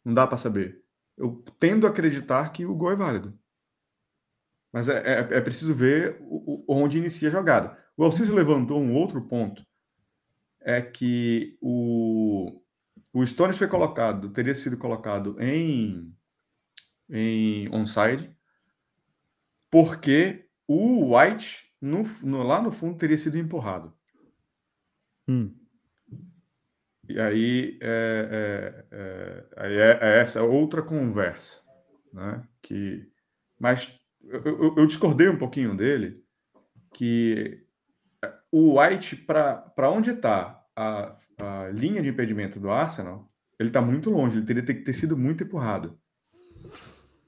Não dá para saber. Eu tendo a acreditar que o gol é válido. Mas é, é, é preciso ver o, o, onde inicia a jogada. O Alciso levantou um outro ponto. É que o, o Stones foi colocado, teria sido colocado em, em onside, porque o White, no, no, lá no fundo, teria sido empurrado. Hum. E aí é, é, é, aí é, é essa outra conversa. Né? Que, mas eu, eu, discordei um pouquinho dele, que o White, para onde está a, a linha de impedimento do Arsenal, ele está muito longe, ele teria que ter sido muito empurrado.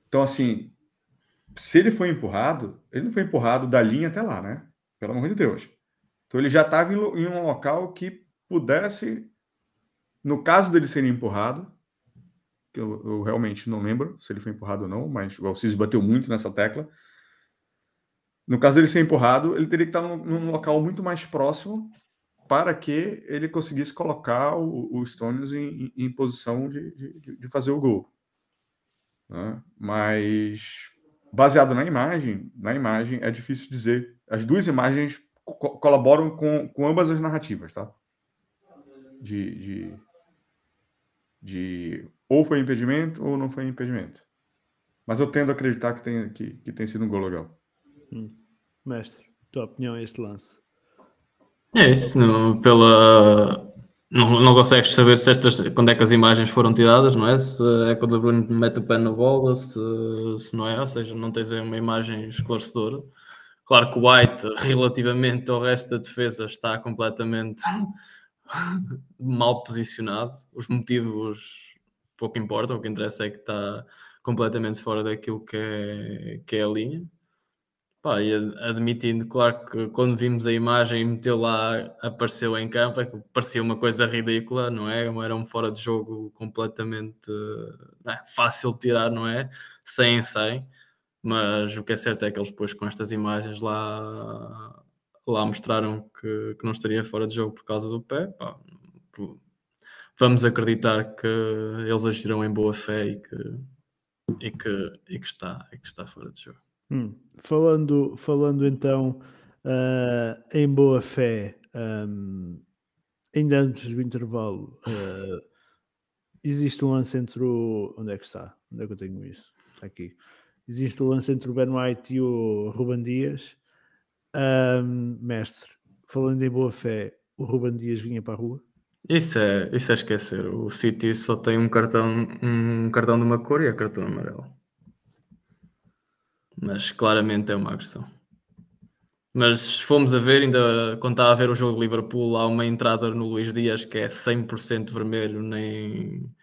Então, assim, se ele foi empurrado, ele não foi empurrado da linha até lá, né? Pelo amor de Deus. Então, ele já estava em, em um local que pudesse, no caso dele ser empurrado, que eu, eu, realmente não lembro se ele foi empurrado ou não, mas o Alcides bateu muito nessa tecla. No caso dele ser empurrado, ele teria que estar num, num local muito mais próximo para que ele conseguisse colocar o, o Stones em, em, posição de, de, de, fazer o gol. Né? Mas baseado na imagem, na imagem é difícil dizer. As duas imagens co colaboram com, com ambas as narrativas, tá? De, de, de ou foi impedimento ou não foi impedimento. Mas eu tendo a acreditar que tem, que, que tem sido um gol legal. Hum. Mestre, tua opinião a este lance? É isso, não, pela. Não, não consegues saber se estas, quando é que as imagens foram tiradas, não é? Se é quando o Bruno mete o pé na bola, se, se não é, ou seja, não tens aí uma imagem esclarecedora. Claro que o White, relativamente ao resto da defesa, está completamente *laughs* mal posicionado. Os motivos pouco importam, o que interessa é que está completamente fora daquilo que é, que é a linha. Pá, e admitindo, claro que quando vimos a imagem e meteu lá, apareceu em campo, é parecia uma coisa ridícula, não é? Era um fora de jogo completamente é? fácil de tirar, não é? 100 em 100, mas o que é certo é que eles depois com estas imagens lá, lá mostraram que, que não estaria fora de jogo por causa do pé. Pá, vamos acreditar que eles agirão em boa fé e que, e que, e que, está, e que está fora de jogo. Hum. Falando, falando então uh, em boa fé, um, ainda antes do intervalo, uh, existe um lance entre o. Onde é que está? Onde é que eu tenho isso? Está aqui. Existe um lance entre o Ben White e o Ruben Dias. Um, mestre, falando em boa fé, o Ruben Dias vinha para a rua? Isso é, isso é esquecer. O City só tem um cartão, um cartão de uma cor e é cartão amarelo mas claramente é uma agressão. Mas se fomos a ver, ainda quando estava a ver o jogo de Liverpool, há uma entrada no Luís Dias que é 100% vermelho, nem,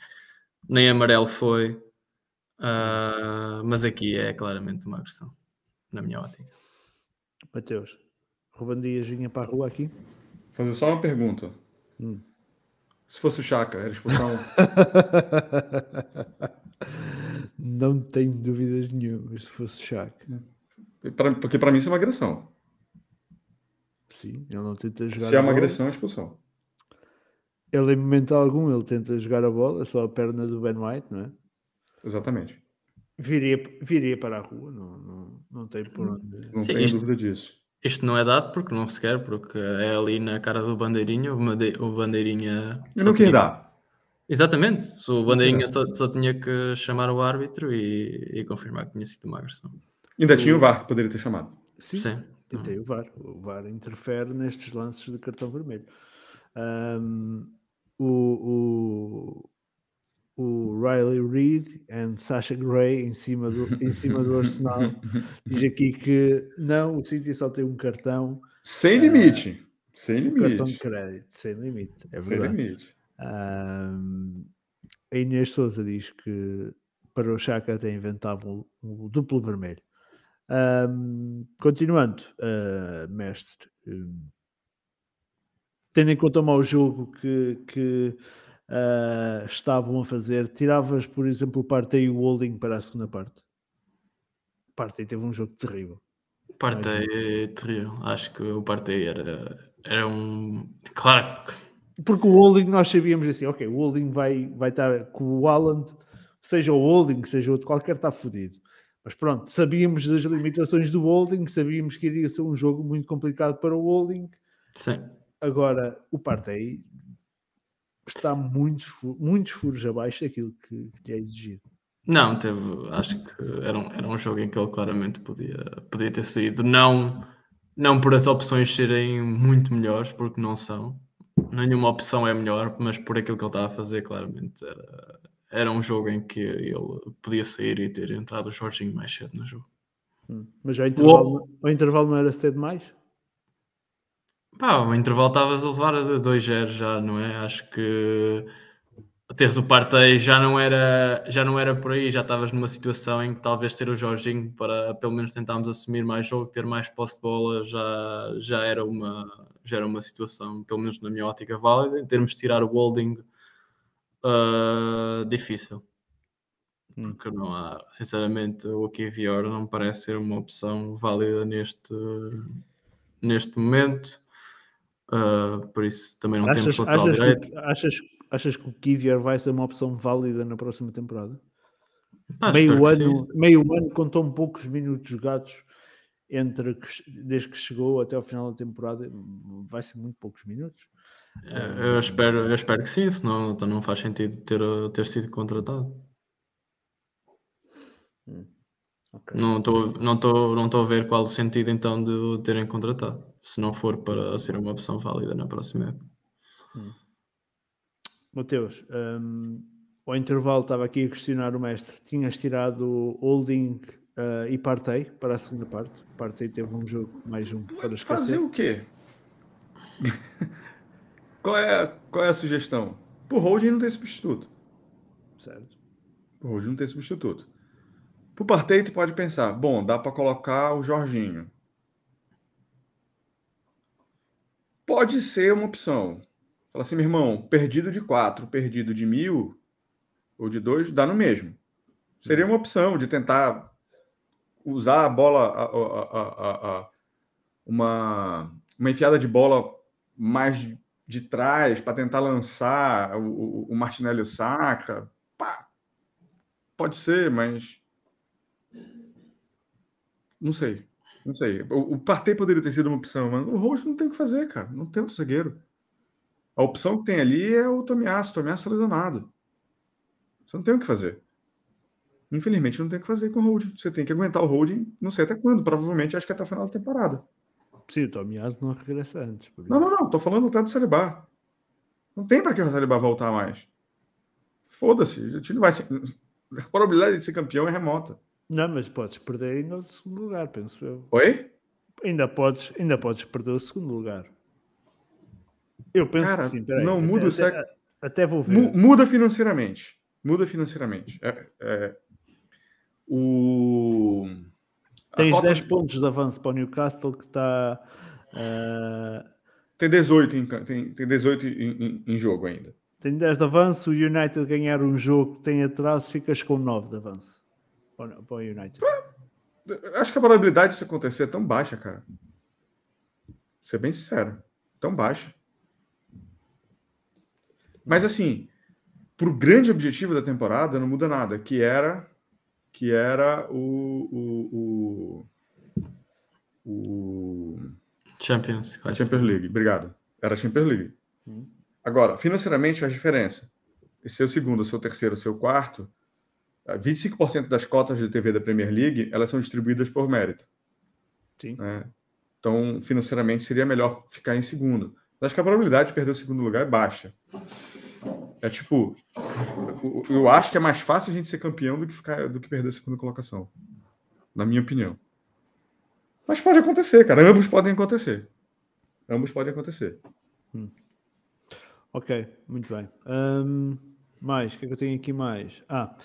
nem amarelo foi. Uh, mas aqui é claramente uma agressão, na minha ótica. Mateus, Ruben Dias vinha para a rua aqui? Fazer só uma pergunta. Hum. Se fosse o Chaka, era expulsão? *laughs* Não tenho dúvidas nenhuma se fosse Shaq. Porque para mim isso é uma agressão. Sim, ele não tenta jogar. Se é uma agressão, é expulsão. Ele, em momento algum, ele tenta jogar a bola, é só a perna do Ben White, não é? Exatamente. Viria, viria para a rua, não, não, não tem por onde. Não Sim, tenho isto, dúvida disso. Isto não é dado porque não se quer, porque é ali na cara do bandeirinha, o bandeirinha. E não quer dar. Exatamente. Se o bandeirinha só, só tinha que chamar o árbitro e, e confirmar que tinha sido uma agressão. Ainda tinha o VAR que poderia ter chamado. Sim, Sim. tentei o VAR. O VAR interfere nestes lances de cartão vermelho. Um, o, o, o Riley Reid e Sasha Gray em cima do, em cima do Arsenal *laughs* diz aqui que não, o City só tem um cartão, Sem limite. Sem um cartão de limite. crédito, sem limite. É Sem verdade. limite. Um, a Inês Souza diz que para o Chaka até inventavam o, duplo vermelho. Um, continuando, uh, mestre, um, tendo em conta o mau jogo que, que uh, estavam a fazer, tiravas, por exemplo, o Partey e o Holding para a segunda parte? Partey teve um jogo terrível. Partey é terrível. Acho que o Partey era, era um. Claro que Porque o Holding nós sabíamos assim, ok, o Holding vai, vai estar com o Haaland, seja o Holding, seja outro qualquer, está fodido. Mas pronto, sabíamos das limitações do Holding, sabíamos que iria ser um jogo muito complicado para o Holding. sim. Agora, o Partey está muitos, muitos furos abaixo daquilo que, que lhe é exigido. Não, teve. Acho que era um, era um jogo em que ele claramente podia, podia ter saído. Não, não por as opções serem muito melhores, porque não são. Nenhuma opção é melhor, mas por aquilo que ele estava a fazer, claramente era, era um jogo em que ele podia sair e ter entrado o Jorginho mais cedo no jogo. Hum. Mas ao intervalo, ao intervalo não era cedo mais? Pá, o intervalo estavas a levar a 2-0 já, não é? Acho que teres o Partey já não era já não era por aí, já estavas numa situação em que talvez ter o Jorginho para pelo menos tentarmos assumir mais jogo, ter mais posse de bola, já, já era uma já era uma situação, pelo menos na minha ótica, válida. Em termos de tirar o holding, ah, difícil. Hum. Porque não há, sinceramente, o Kivior não me parece ser uma opção válida neste, neste momento. Ah, por isso também não temos Achas, lateral achas, direito. que, achas, achas que o Kivior vai ser uma opção válida na próxima temporada? Espero meio, ano, sim. meio ano com tão poucos minutos jogados entre desde que chegou até ao final da temporada vai ser muito poucos minutos. Eh, Eu espero, eu espero que sim, senão então não faz sentido ter, ter sido contratado. Ok. Não estou não estou não estou a ver qual o sentido então de o terem contratado, se não for para ser uma opção válida na próxima época. Mateus, hum, ao intervalo estava aqui a questionar o mestre. Tinhas tirado Holding uh, e Partey para a segunda parte. Partey teve um jogo, mais um para esquecer. Fazer o quê? *laughs* qual, é, qual é a sugestão? Por holding não tem substituto. Certo. Por holding não tem substituto. Pro Partey, tu pode pensar, bom, dá para colocar o Jorginho. Pode ser uma opção. Fala assim, meu irmão, perdido de 4, perdido de mil, ou de 2, dá no mesmo. Seria uma opção de tentar usar a bola, a- a- a- uma, uma enfiada de bola mais de, trás para tentar lançar o, o, o Martinelli o Sacra. Pá, pode ser, mas não sei. Não sei. O, o poderia ter sido uma opção, mas o Roxo não tem o que fazer, cara. Não tem outro zagueiro. A opção que tem ali é o Tomiasso. Tomiasso lesionado. Você não tem o que fazer. Infelizmente, não tem o que fazer com o holding. Você tem que aguentar o holding, não sei até quando. Provavelmente, acho que até o final da temporada. Sim, o Tomiyasu não regressa antes. por Não, não, não. Tô falando até do Saliba. Não tem para que o Saliba voltar mais. Foda-se. O time vai ser... A probabilidade de ser campeão é remota. Não, mas podes perder ainda o segundo lugar, penso eu. Oi? Ainda podes, ainda podes perder o segundo lugar. Eu penso Cara, que sim. peraí. não muda o até, sec- até, até vou ver. Mu- Muda financeiramente. Muda financeiramente. É, é, o... Tens cota- 10 pontos de avanço para o Newcastle que está. ah, Tem 18 em, tem, tem 18 em, em- em jogo ainda. tem 10 de avanço. O United ganhar um jogo que tem atraso, ficas com 9 de avanço. Para o- para o United. Acho que a probabilidade disso acontecer é tão baixa, cara. Vou ser bem sincero. Tão baixa. Mas assim, pro grande objetivo da temporada não muda nada, que era que era o o, o, o Champions. a Champions League. Obrigado. Era a Champions League. Agora, financeiramente faz diferença. ser o segundo, ser o terceiro, ser o quarto, 25% das cotas de TV da Premier League elas são distribuídas por mérito. Sim. Né? Então, financeiramente, seria melhor ficar em segundo. Acho que a probabilidade de perder o segundo lugar é baixa. É tipo, eu acho que é mais fácil a gente ser campeão do que, ficar, do que perder a segunda colocação. Na minha opinião. Mas pode acontecer, cara. Ambos podem acontecer. Ambos podem acontecer. Hum. Ok, muito bem. Um, mais, o que é que eu tenho aqui mais? Ah,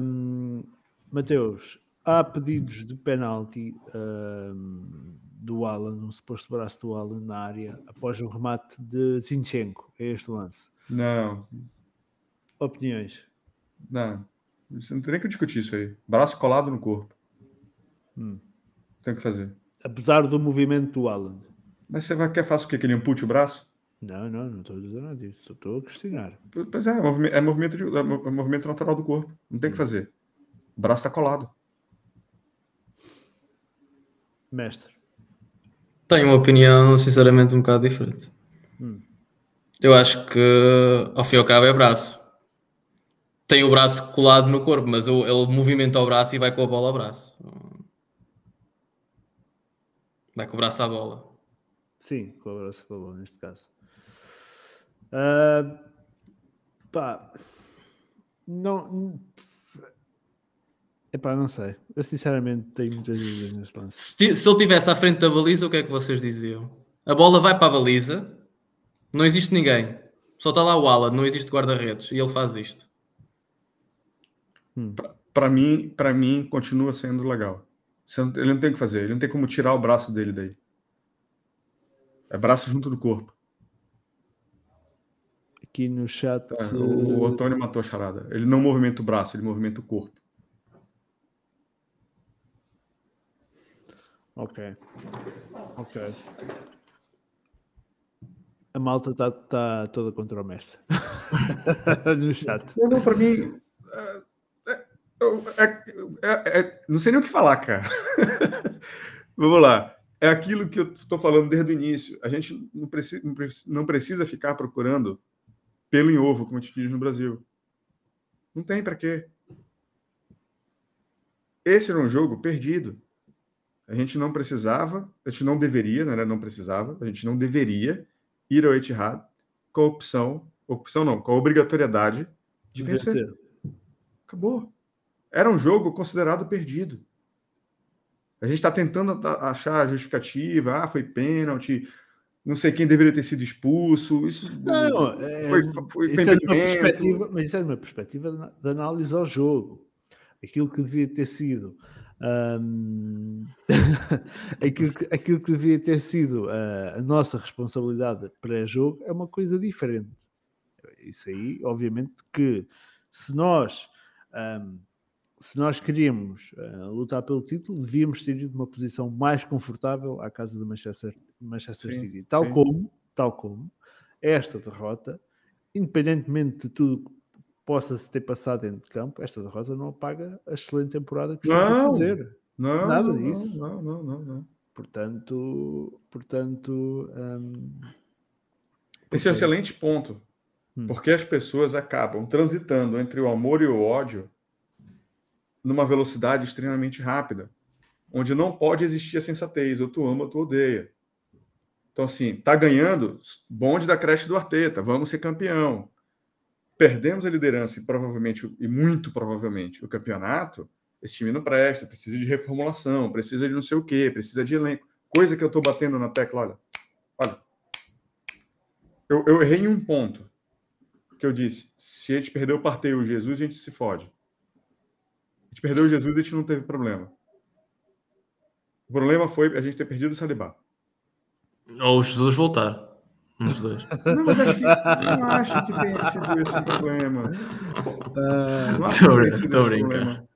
um, Mateus, há pedidos de penalti um, do Alan, um suposto braço do Alan na área após um remate de Zinchenko. É este o lance? Não. Opiniões? Não. Você não tem nem que discutir isso aí. Braço colado no corpo. Hum. Tem que fazer. Apesar do movimento do Alan. Mas você vai, quer fazer o quê? Que ele ampute o braço? Não, não, não estou a dizer nada disso. Só estou a questionar. Pois é, é movimento, é movimento, de, é movimento natural do corpo. Não tem o que hum. fazer. O braço está colado. Mestre. Tenho uma opinião, sinceramente, um bocado diferente. Hum. Eu acho que, ao fim e ao cabo, é braço. Tem o braço colado no corpo, mas ele movimenta o braço e vai com a bola ao braço. Vai com o braço à bola. Sim, com o braço à bola, neste caso. Uh, pá, não, Epá, não sei. Eu sinceramente tenho muitas dúvidas neste lance. Se, se ele estivesse à frente da baliza, o que é que vocês diziam? A bola vai para a baliza, não existe ninguém. Só está lá o Alan, não existe guarda-redes. E ele faz isto. Hum. Para mim, para mim, continua sendo legal. Ele não tem o que fazer. Ele não tem como tirar o braço dele daí. É braço junto do corpo. Aqui no chat. É, o, o Antônio matou a charada. Ele não movimenta o braço, ele movimenta o corpo. Ok. Ok. A malta está tá toda contra o mestre. *laughs* no chat. Não, para mim. É, é, é, é, não sei nem o que falar, cara. *laughs* Vamos lá. É aquilo que eu estou falando desde o início. A gente não precisa, não precisa ficar procurando pelo em ovo, como a gente diz no Brasil. Não tem para quê. Esse era um jogo perdido. A gente não precisava, a gente não deveria, não era não precisava, a gente não deveria ir ao Etihad com a opção, opção não, com a obrigatoriedade de vencer. vencer. Acabou. Era um jogo considerado perdido. A gente está tentando achar a justificativa, ah, foi pênalti, não sei quem deveria ter sido expulso. Isso não, foi, foi, foi isso é perspectiva, mas isso é uma perspectiva de análise ao jogo. Aquilo que devia ter sido um, *laughs* aquilo, que, aquilo que devia ter sido a, a nossa responsabilidade pré-jogo é uma coisa diferente. Isso aí, obviamente, que se nós um, se nós queríamos uh, lutar pelo título, devíamos ter ido uma posição mais confortável à casa do Manchester, Manchester sim, City, tal sim. como, tal como esta derrota, independentemente de tudo possa-se ter passado dentro de campo, esta derrota não apaga a excelente temporada que está a fazer. Não, Nada disso. Não, não, não, não. Portanto, portanto um, esse é um excelente ponto. Hum. Porque as pessoas acabam transitando entre o amor e o ódio numa velocidade extremamente rápida, onde não pode existir a sensatez, ou tu ama ou tu odeia. Então, assim, tá ganhando, bonde da creche do Arteta, vamos ser campeão perdemos a liderança e provavelmente, e muito provavelmente, o campeonato, esse time não presta, precisa de reformulação, precisa de não sei o quê, precisa de elenco. Coisa que eu estou batendo na tecla, olha, olha. Eu, eu errei em um ponto que eu disse: se a gente perdeu o parteio Jesus, a gente se fode. A gente perdeu o Jesus, a gente não teve problema. O problema foi a gente ter perdido o Salibá. Ou o Jesus voltar. Uns dois. Não, mas acho que, não acho que tenha sido esse o problema. Uh, não acho tô, que tô brincando.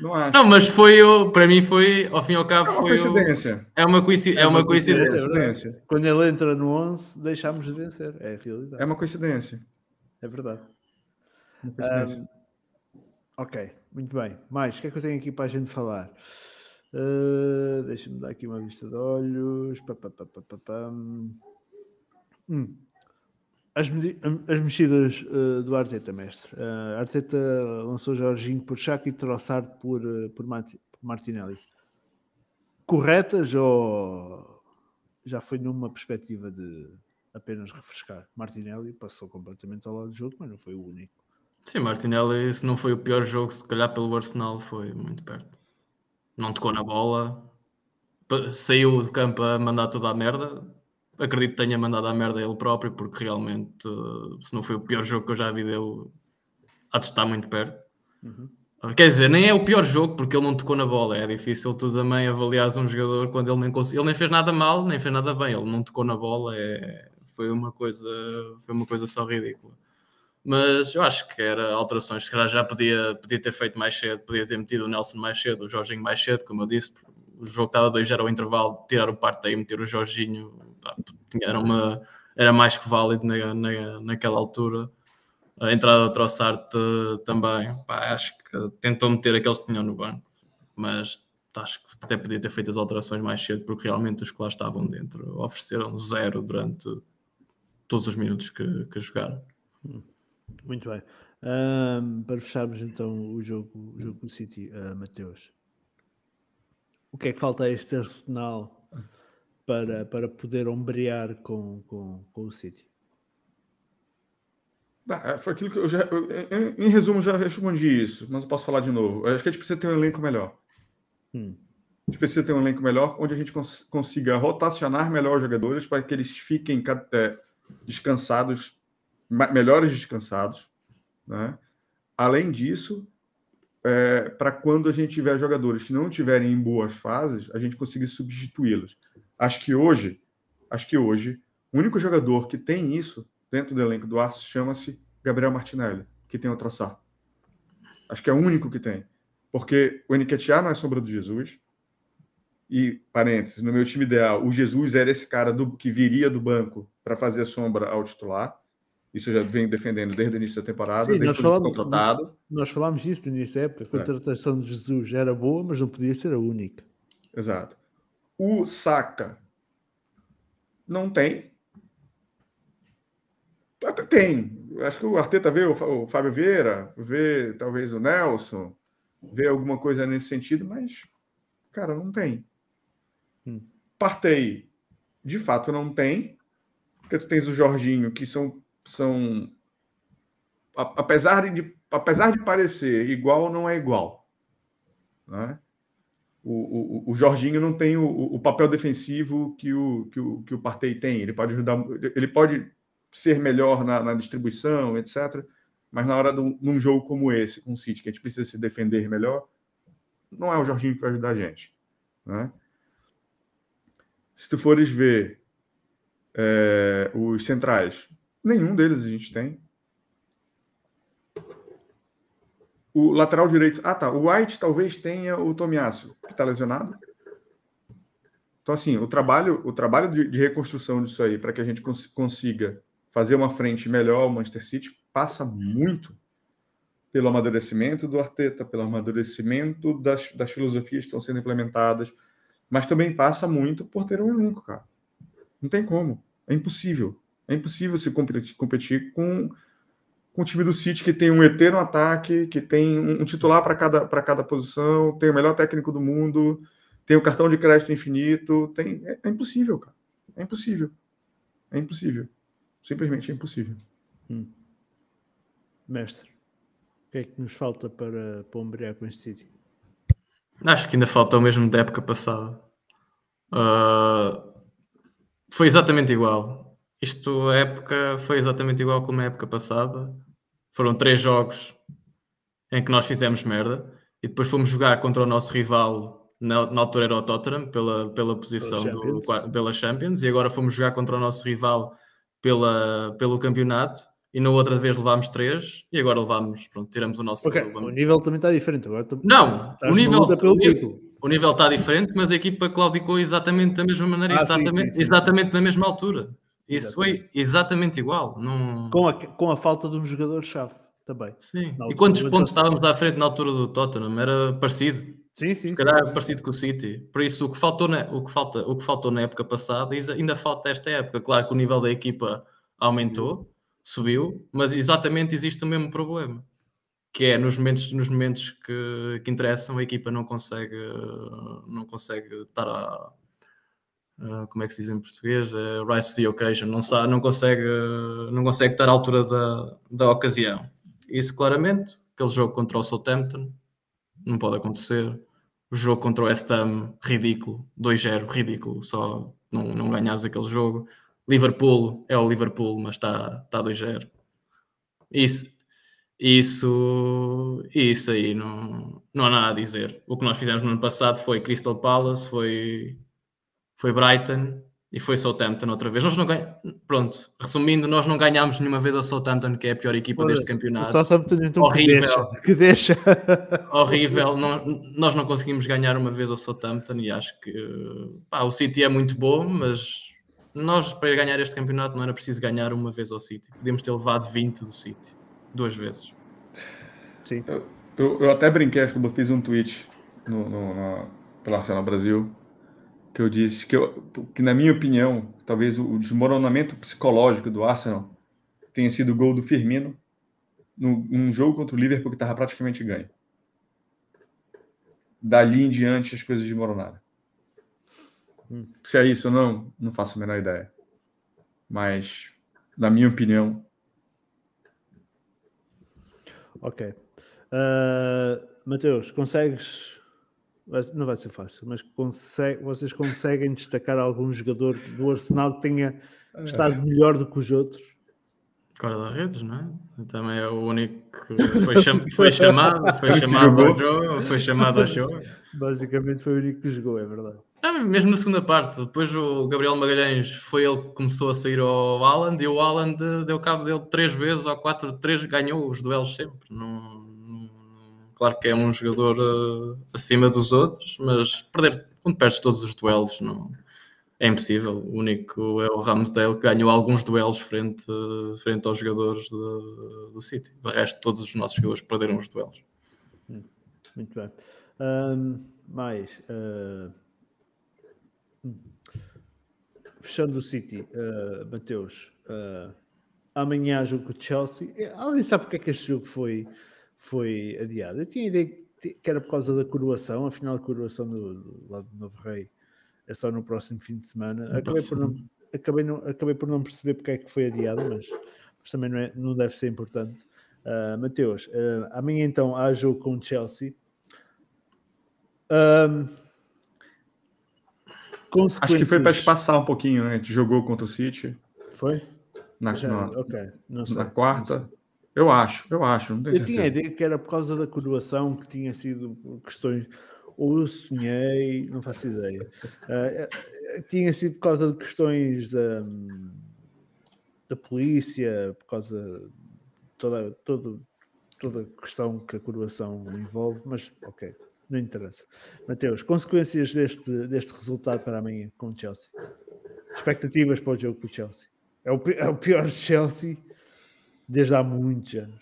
Não acho. Não, mas foi, para mim foi, ao fim e ao cabo, é uma foi coincidência. O, é uma coincidência. É uma coincidência. coincidência. Quando ele entra no 11, deixamos de vencer. É a realidade. É uma coincidência. É verdade. Uma coincidência. Um, ok, muito bem. Mais, o que é que eu tenho aqui para a gente falar? Uh, Deixa-me dar aqui uma vista de olhos. Pá, pá, pá, Hum. As, as mexidas uh, do Arteta, mestre. Uh, Arteta lançou Jorginho por Chaco e Trossard por, uh, por, por Martinelli. Corretas ou já foi numa perspectiva de apenas refrescar? Martinelli passou completamente ao lado do jogo, mas não foi o único. Sim, Martinelli, se não foi o pior jogo, se calhar pelo Arsenal foi muito perto. Não tocou na bola, saiu do campo a mandar toda a merda, acredito que tenha mandado a merda ele próprio, porque realmente, se não foi o pior jogo que eu já vi dele, há de estar muito perto. Uhum. Quer dizer, nem é o pior jogo porque ele não tocou na bola. É difícil tu também avaliares um jogador quando ele nem conseguiu. Ele nem fez nada mal, nem fez nada bem. Ele não tocou na bola. É... Foi uma coisa, foi uma coisa só ridícula. Mas eu acho que era alterações. Se já podia, podia ter feito mais cedo, podia ter metido o Nelson mais cedo, o Jorginho mais cedo, como eu disse. O jogo estava 2 era o intervalo, tirar o parte aí, meter o Jorginho era, uma, era mais que válido na, na, naquela altura. A entrada do Trossard também, pá, acho que tentou meter aqueles que tinham no banco, mas acho que até podia ter feito as alterações mais cedo, porque realmente os que lá estavam dentro ofereceram zero durante todos os minutos que, que jogaram. Muito bem. Um, para fecharmos então o jogo, o jogo do City, uh, Mateus, o que é que falta a este Arsenal para, para poder ombrear com, com, com o City? Ah, foi aquilo que eu já. Eu, em, em, resumo, já respondi isso, mas eu posso falar de novo. Eu acho que a gente precisa ter um elenco melhor. Hum. A gente precisa ter um elenco melhor onde a gente cons consiga rotacionar melhor os jogadores para que eles fiquem é, descansados, melhores descansados. Né? Além disso, é, para quando a gente tiver jogadores que não estiverem em boas fases, a gente consiga substituí-los. Acho que hoje, acho que hoje, o único jogador que tem isso dentro do elenco do Arsenal chama-se Gabriel Martinelli, que tem o traçar. Acho que é o único que tem. Porque o Nketiah não é sombra do Jesus. E, parênteses, no meu time ideal, o Jesus era esse cara do, que viria do banco para fazer sombra ao titular. Isso eu já venho defendendo desde o início da temporada, Sim, desde nós falamos, contratado. Nós falámos disso no início da época. A contratação é. de Jesus era boa, mas não podia ser a única. Exato. O Saka não tem. Até tem. Acho que o Arteta vê o Fábio Vieira, vê talvez o Nelson, vê alguma coisa nesse sentido, mas, cara, não tem. Hum. Partei, de fato, não tem. Porque tu tens o Jorginho, que são. São apesar de, apesar de parecer igual, não é igual. Né? o, o, o Jorginho não tem o, o, papel defensivo que o, que o, que o Partey tem. Ele pode ajudar, ele pode ser melhor na, na distribuição, etc. Mas na hora de um jogo como esse, com o City, que a gente precisa se defender melhor, não é o Jorginho que vai ajudar a gente. Né? Se tu fores ver é, os centrais, nenhum deles a gente tem. O lateral direito. Ah, tá. O White talvez tenha o Tomiasso, que está lesionado. Então, assim, o trabalho, o trabalho de, de reconstrução disso aí, para que a gente cons consiga fazer uma frente melhor ao Manchester City, passa muito pelo amadurecimento do Arteta, pelo amadurecimento das, das filosofias que estão sendo implementadas, mas também passa muito por ter um elenco, cara. Não tem como. É impossível. É impossível se competir, com com o time do City que tem um ET no ataque, que tem um titular para cada, cada posição, tem o melhor técnico do mundo, tem o cartão de crédito infinito, tem é, é impossível, cara. É impossível. É impossível. Simplesmente é impossível. Hum. Mestre, o que é que nos falta para, para com este City? Acho que ainda falta o mesmo da época passada. Uh, foi exatamente igual. Isto, a época foi exatamente igual como a época passada. Foram três jogos em que nós fizemos merda e depois fomos jogar contra o nosso rival, na, na altura era o Tottenham, pela, pela posição pela Champions. Do, pela Champions, e agora fomos jogar contra o nosso rival pela, pelo campeonato. E na outra vez levámos três e agora levámos, pronto, tiramos o nosso. Okay. O nível também está diferente agora. Não, o nível, o nível, o nível está diferente, mas a equipa claudicou exatamente da mesma maneira, ah, exatamente, sim, sim, sim, exatamente na mesma altura. Isso Exatamente. foi exatamente igual. Num... Com, a, com a falta de um jogador-chave também. Sim. E quantos pontos estávamos à frente na altura do Tottenham? Era parecido. Sim, sim. Se calhar sim, sim. parecido com o City. Por isso, o que, faltou na, o, que falta, o que faltou na época passada ainda falta esta época. Claro que o nível da equipa aumentou, subiu, mas exatamente existe o mesmo problema, que é nos momentos, nos momentos que, que interessam a equipa não consegue, não consegue estar a, Uh, como é que se diz em português, uh, rise to the occasion, não, sabe, não, consegue, não consegue estar à altura da, da ocasião. Isso claramente, aquele jogo contra o Southampton, não pode acontecer. O jogo contra o West Ham, ridículo, 2-0, ridículo, só não, não ganhares aquele jogo. Liverpool é o Liverpool, mas está tá 2-0. Isso, isso, isso aí não, não há nada a dizer. O que nós fizemos no ano passado foi Crystal Palace, foi foi Brighton e foi Southampton outra vez. Nós não ganhamos, pronto, resumindo, nós não ganhámos nenhuma vez ao Southampton, que é a pior equipa Olha, deste campeonato. Southampton então horrível, que deixa. Que deixa. *laughs* horrível. Não, nós não conseguimos ganhar uma vez ao Southampton e acho que pá, o City é muito bom, mas nós para ganhar este campeonato não era preciso ganhar uma vez ao City. Podíamos ter levado 20 do City, duas vezes. Sim. Eu, eu, eu até brinquei, acho que eu fiz um tweet no, no, no, pela Arsenal Brasil que eu disse que, eu, que na minha opinião, talvez o desmoronamento psicológico do Arsenal tenha sido o gol do Firmino no, num jogo contra o Liverpool que estava praticamente ganho. Dali em diante as coisas desmoronaram. Hum. Se é isso ou não, não faço a menor ideia. Mas, na minha opinião. Ok. Uh, Mateus, consegues não vai ser fácil, mas consegue, vocês conseguem destacar algum jogador do Arsenal que tenha estado melhor do que os outros? Guarda-redes, não é? Também é o único que *laughs* foi, cham foi chamado, foi chamado ao jogo, foi chamado ao jogo. Basicamente foi o único que jogou, é verdade. Ah, mesmo na segunda parte, depois o Gabriel Magalhães foi ele que começou a sair ao Haaland e o Haaland deu cabo dele três vezes ou quatro, três, ganhou os duelos sempre. Não, Claro que é um jogador uh, acima dos outros, mas perder, quando perdes todos os duelos, não, é impossível. O único é o Ramsdale que ganhou alguns duelos frente, frente aos jogadores do, do City. De resto, todos os nossos jogadores perderam os duelos. Hum, muito bem. Um, mais. Uh... Fechando o City, uh, Mateus, uh, amanhã jogo com o Chelsea. Alguém sabe porque é que este jogo foi, foi adiado. Eu tinha a ideia que era por causa da coroação, a final de coroação do, do lado do Novo Rei é só no próximo fim de semana. acabei por, não, acabei, não, acabei por não perceber porque é que foi adiado, mas, mas também não, é, não deve ser importante. Uh, Mateus, uh, amanhã então há jogo com o Chelsea. Um, Acho que foi para passar um pouquinho, né? A gente jogou contra o City. Foi? Na, Já, na, okay. na quarta. Eu acho, eu acho. Não tenho eu tinha a ideia que era por causa da coroação que tinha sido questões. Ou eu sonhei, não faço ideia. Uh, *laughs* tinha sido por causa de questões um, da polícia, por causa de toda, toda, toda a questão que a coroação envolve, mas ok, não interessa. Mateus, consequências deste, deste resultado para amanhã com o Chelsea? Expectativas para o jogo com o Chelsea? É o, é o pior Chelsea desde há muitos anos.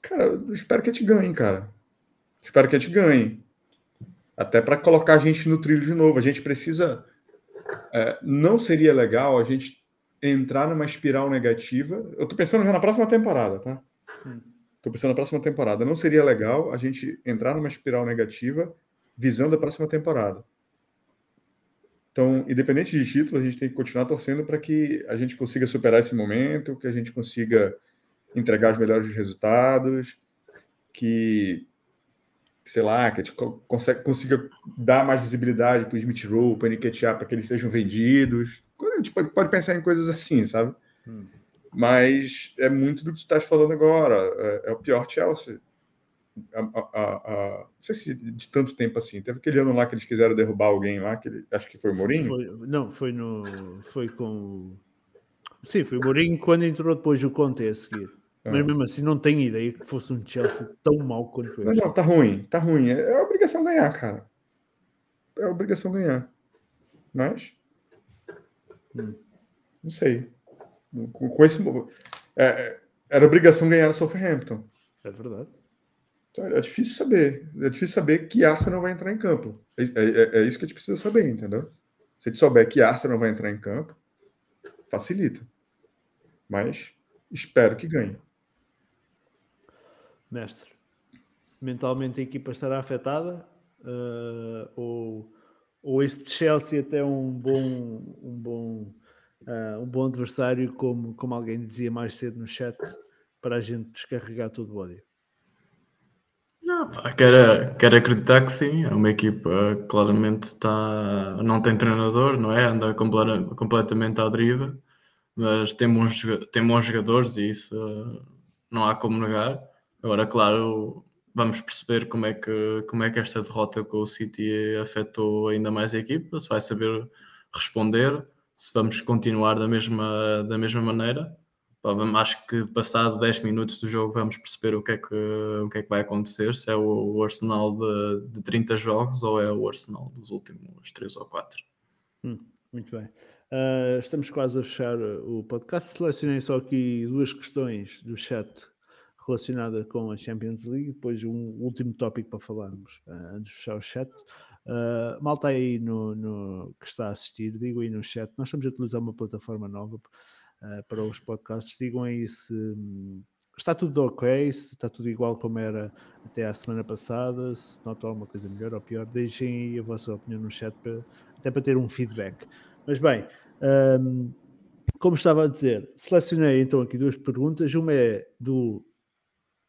Cara, eu espero que a gente ganhe, cara. Espero que a gente ganhe. Até para colocar a gente no trilho de novo. A gente precisa. É, não seria legal a gente entrar numa espiral negativa. Eu tô pensando já na próxima temporada, tá? Hum. Tô pensando na próxima temporada. Não seria legal a gente entrar numa espiral negativa visando a próxima temporada. Então, independente de título, a gente tem que continuar torcendo para que a gente consiga superar esse momento, que a gente consiga entregar os melhores resultados, que, sei lá, que a gente consegue, consiga dar mais visibilidade para o Smith Rowe, para o para que eles sejam vendidos. A gente pode, pode pensar em coisas assim, sabe? Hum. Mas é muito do que tu estás falando agora. É, é o pior Chelsea. A, a, a, não sei se de tanto tempo assim. Teve aquele ano lá que eles quiseram derrubar alguém lá, que ele, acho que foi o Mourinho. Foi, não, foi no. Foi com. Sim, foi o Mourinho quando entrou depois o Conte a seguir. Mas ah. mesmo assim, não tenho ideia que fosse um Chelsea tão mau quanto este. Não, não, tá ruim, tá ruim. É, é obrigação ganhar, cara. É obrigação ganhar. Mas. Hum, não sei. Com, com esse. É, é era obrigação ganhar o Southampton. É verdade. Então, é difícil saber. É difícil saber que Arsenal vai entrar em campo. É, é, é, isso que a gente precisa saber, entendeu? Se a gente souber que Arsenal vai entrar em campo, facilita. Mas Espero que ganhe. Mestre, mentalmente a equipa estará afetada? Uh, ou, ou este Chelsea até é um bom, um bom, uh, um bom adversário, como, como alguém dizia mais cedo no chat, para a gente descarregar todo o ódio? Não, quero, quero acreditar que sim. É uma equipa que claramente está, não tem treinador, não é? Anda completamente à deriva, mas tem bons, tem bons jogadores e isso não há como negar. Agora, claro, vamos perceber como é que, como é que esta derrota com o City afetou ainda mais a equipa, se vai saber responder, se vamos continuar da mesma, da mesma maneira acho que passado 10 minutos do jogo vamos perceber o que é que, o que, é que vai acontecer, se é o, Arsenal de, de 30 jogos ou é o Arsenal dos últimos 3 ou 4. Hum, muito bem. Uh, estamos quase a fechar o podcast. Selecionei só aqui duas questões do chat relacionada com a Champions League, depois um último tópico para falarmos uh, antes de fechar o chat. Uh, malta aí no, no, que está a assistir, digo aí no chat, nós estamos a utilizar uma plataforma nova uh, para os podcasts. Digam aí se um, está tudo ok, se está tudo igual como era até à semana passada, se notam alguma coisa melhor ou pior. Deixem aí a vossa opinião no chat, para, até para ter um feedback. Mas bem, um, como estava a dizer, selecionei então aqui duas perguntas. Uma é do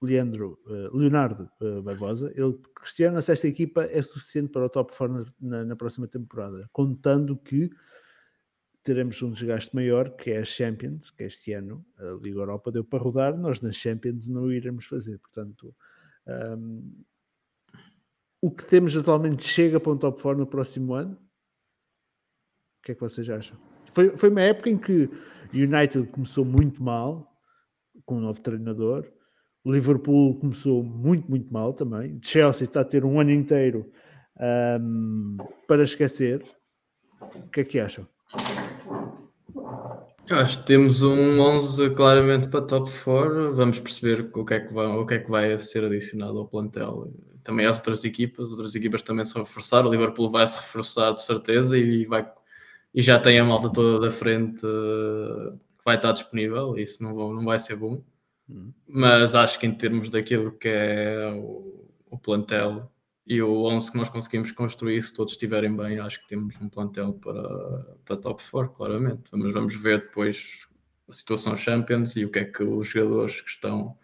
Leandro, uh, Leonardo uh, Barbosa. Ele questiona se esta equipa é suficiente para o top 4 na, na próxima temporada, contando que teremos um desgaste maior, que é a Champions, que este ano a Liga Europa deu para rodar, nós na Champions não iremos fazer. Portanto, um, o que temos atualmente chega para um top 4 no próximo ano? O que é que vocês acham? Foi, foi uma época em que o United começou muito mal, com um novo treinador. O Liverpool começou muito, muito mal também. Chelsea está a ter um ano inteiro um, para esquecer. O que é que acham? Eu acho que temos um 11 claramente para top 4. Vamos perceber o que, é que vai, o que é que vai ser adicionado ao plantel. Também há outras equipas, outras equipas também se reforçar. O Liverpool vai se reforçar de certeza e, vai, e já tem a malta toda da frente que vai estar disponível. Isso não, não vai ser bom. Hum. Mas acho que em termos daquilo que é o, o plantel, e o 11 que nós conseguimos construir, se todos estiverem bem, acho que temos um plantel para, para top 4, claramente. Mas vamos ver depois a situação Champions e o que é que os jogadores que estão,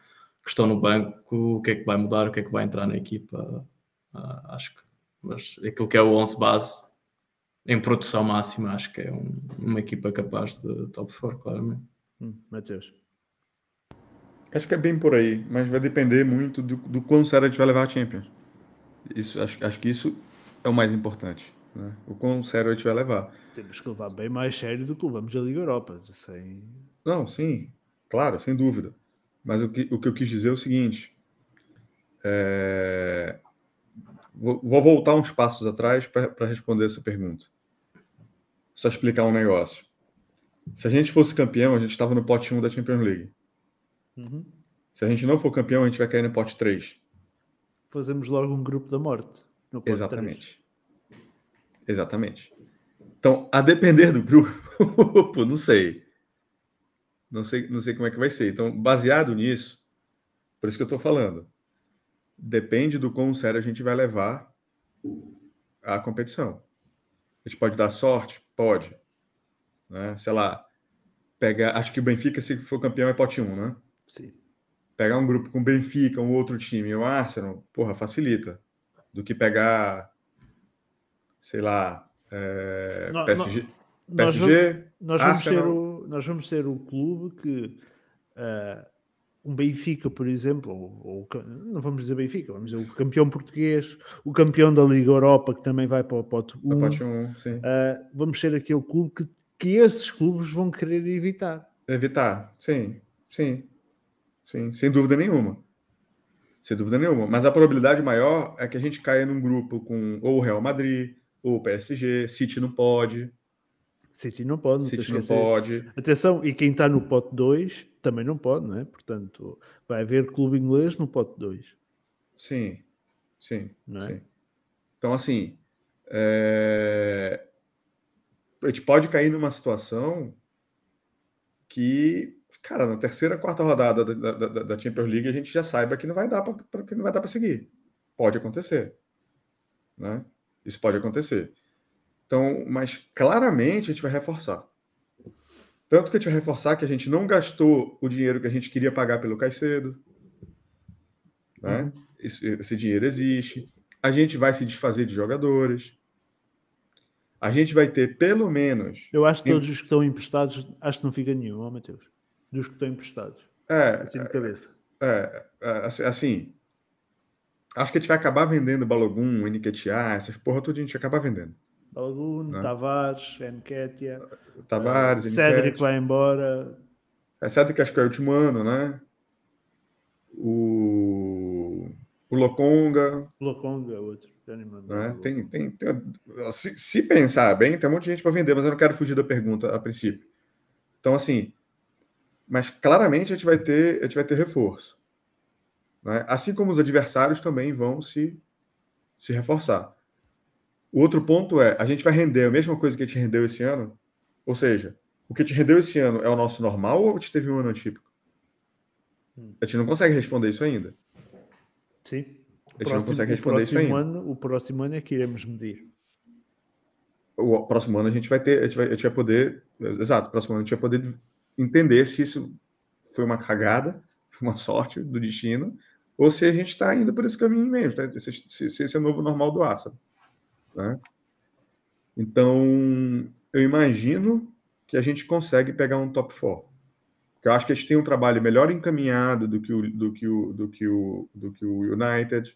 que estão no banco, o que é que vai mudar, o que é que vai entrar na equipa. Uh, acho que, mas aquilo que é o 11 base, em produção máxima, acho que é um, uma equipa capaz de top 4, claramente. Hum, Matheus. Acho que é bem por aí, mas vai depender muito do, do quão sério a gente vai levar a Champions. Isso, acho, acho que isso é o mais importante. Né? O quão sério a gente vai levar. Temos que levar bem mais sério do que levamos a Liga Europa. Sem... Não, sim, claro, sem dúvida. Mas o que, o que eu quis dizer é o seguinte: é... vou, vou, voltar uns passos atrás para responder essa pergunta. Só explicar um negócio. Se a gente fosse campeão, a gente estava no pote 1 da Champions League. Uhum. Se a gente não for campeão, a gente vai cair no pote 3 fazemos logo um grupo da morte. Exatamente. 3. Exatamente. Então, a depender do grupo, *laughs* não sei. Não sei, não sei como é que vai ser. Então, baseado nisso, por isso que eu estou falando, depende do quão sério a gente vai levar a competição. A gente pode dar sorte? Pode. Né? Sei lá, pegar. Acho que o Benfica, se for campeão, é pote 1, né? Sim pegar um grupo com Benfica, um outro time, o Arsenal, porra, facilita. Do que pegar, sei lá, é, não, PSG. Não, PSG nós, vamos, nós, vamos ser o, nós vamos ser o clube que uh, um Benfica, por exemplo, ou, ou, não vamos dizer Benfica, vamos dizer o campeão português, o campeão da Liga Europa, que também vai para o pote 1. Uh, vamos ser aquele clube que, que esses clubes vão querer evitar. Evitar, sim, sim. Sim, sem dúvida nenhuma. Sem dúvida nenhuma. Mas a probabilidade maior é que a gente caia num grupo com ou o Real Madrid, ou o PSG, City não pode. City não pode, não City não pode. Atenção, e quem está no pote 2 também não pode, não é? Portanto, vai haver clube inglês no pote 2. Sim, sim, é? sim. Então, assim, é... a gente pode cair numa situação que cara, na terceira, quarta rodada da, da, da Champions League a gente já saiba que não vai dar para que não vai dar para seguir. Pode acontecer, né? Isso pode acontecer. Então, mas claramente a gente vai reforçar. Tanto que a gente vai reforçar que a gente não gastou o dinheiro que a gente queria pagar pelo Caicedo. Né? Uhum. Esse, esse dinheiro existe. A gente vai se desfazer de jogadores. A gente vai ter pelo menos. Eu acho que todos os que estão emprestados, acho que não fica nenhum, ó, Mateus. Dos que estão emprestados. É. Assim de cabeça. É, é assim. Acho que a gente vai acabar vendendo Balogun, Eniquetia, essas porra tudo a gente vai acabar vendendo. Balogun, né? Tavares, Enquetia. Tavares, uh, Cédric vai embora. É Cédric acho que é o último ano, né? O, o Lokonga. Lokonga é outro. Né? Tem, tem, tem, se, se, pensar bem, tem um monte de gente para vender, mas eu não quero fugir da pergunta a princípio. Então, assim, mas claramente a gente vai ter, a gente vai ter reforço. Né? Assim como os adversários também vão se, se reforçar. O outro ponto é, a gente vai render a mesma coisa que a gente rendeu esse ano? Ou seja, o que te rendeu esse ano é o nosso normal ou te teve um ano atípico? Hum. A gente não consegue responder isso ainda. Sim. A gente próximo, não consegue responder isso ainda. Ano, o próximo ano é que iremos medir. O próximo ano a gente vai ter, a gente vai, a gente vai poder, exato, o próximo ano a gente vai poder entender se isso foi uma cagada, *laughs* uma sorte do destino, ou se a gente está indo por esse caminho mesmo, tá? se, se, se esse é o novo normal do Asa. Né? Então, eu imagino que a gente consegue pegar um top 4. Porque eu acho que a gente tem um trabalho melhor encaminhado do que o, do que o, do que o, do que o United.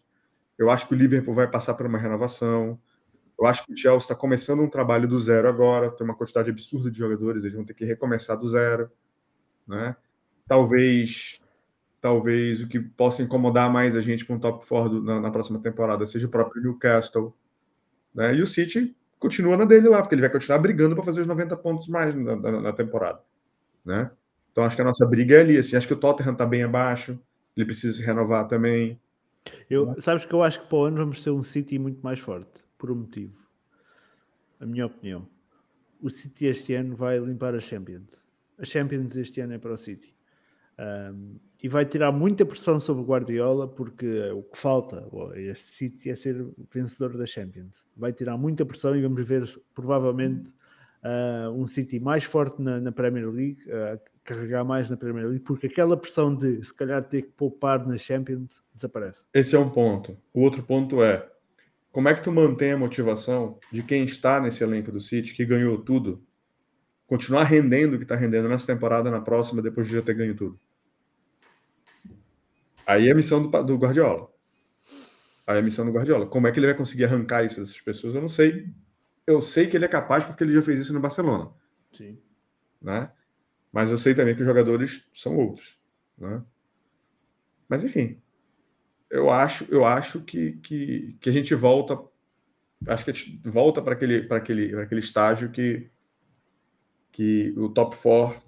Eu acho que o Liverpool vai passar por uma renovação. Eu acho que o Chelsea está começando um trabalho do zero agora. Tem uma quantidade absurda de jogadores, eles vão ter que recomeçar do zero. Né? Talvez talvez o que possa incomodar mais a gente com um top 4 na, na próxima temporada seja o próprio Newcastle né? E o City continua na dele lá, porque ele vai continuar brigando para fazer os 90 pontos mais na, na, na, temporada. Né? Então acho que a nossa briga é ali. Assim, acho que o Tottenham está bem abaixo, ele precisa se renovar também. Eu, sabes que eu acho que para o ano vamos ter um City muito mais forte, por um motivo. A minha opinião. O City este ano vai limpar a Champions. A Champions este ano é para o City. Um, e vai tirar muita pressão sobre o Guardiola, porque o que falta este City é ser vencedor da Champions. Vai tirar muita pressão e vamos ver provavelmente uh, um City mais forte na, na Premier League, uh, carregar mais na Premier League, porque aquela pressão de se calhar ter que poupar na Champions desaparece. Esse é um ponto. O outro ponto é como é que tu mantém a motivação de quem está nesse elenco do City, que ganhou tudo, continuar rendendo o que está rendendo nessa temporada, na próxima, depois de já ter ganho tudo? Aí é a missão do, do Guardiola. Aí é a missão do Guardiola. Como é que ele vai conseguir arrancar isso dessas pessoas? Eu não sei. Eu sei que ele é capaz porque ele já fez isso no Barcelona. Sim. Né? Mas eu sei também que os jogadores são outros. Né? Mas enfim, eu acho, eu acho que, que, que a gente volta, acho que a gente volta para aquele, para aquele, para aquele estágio que, que o top 4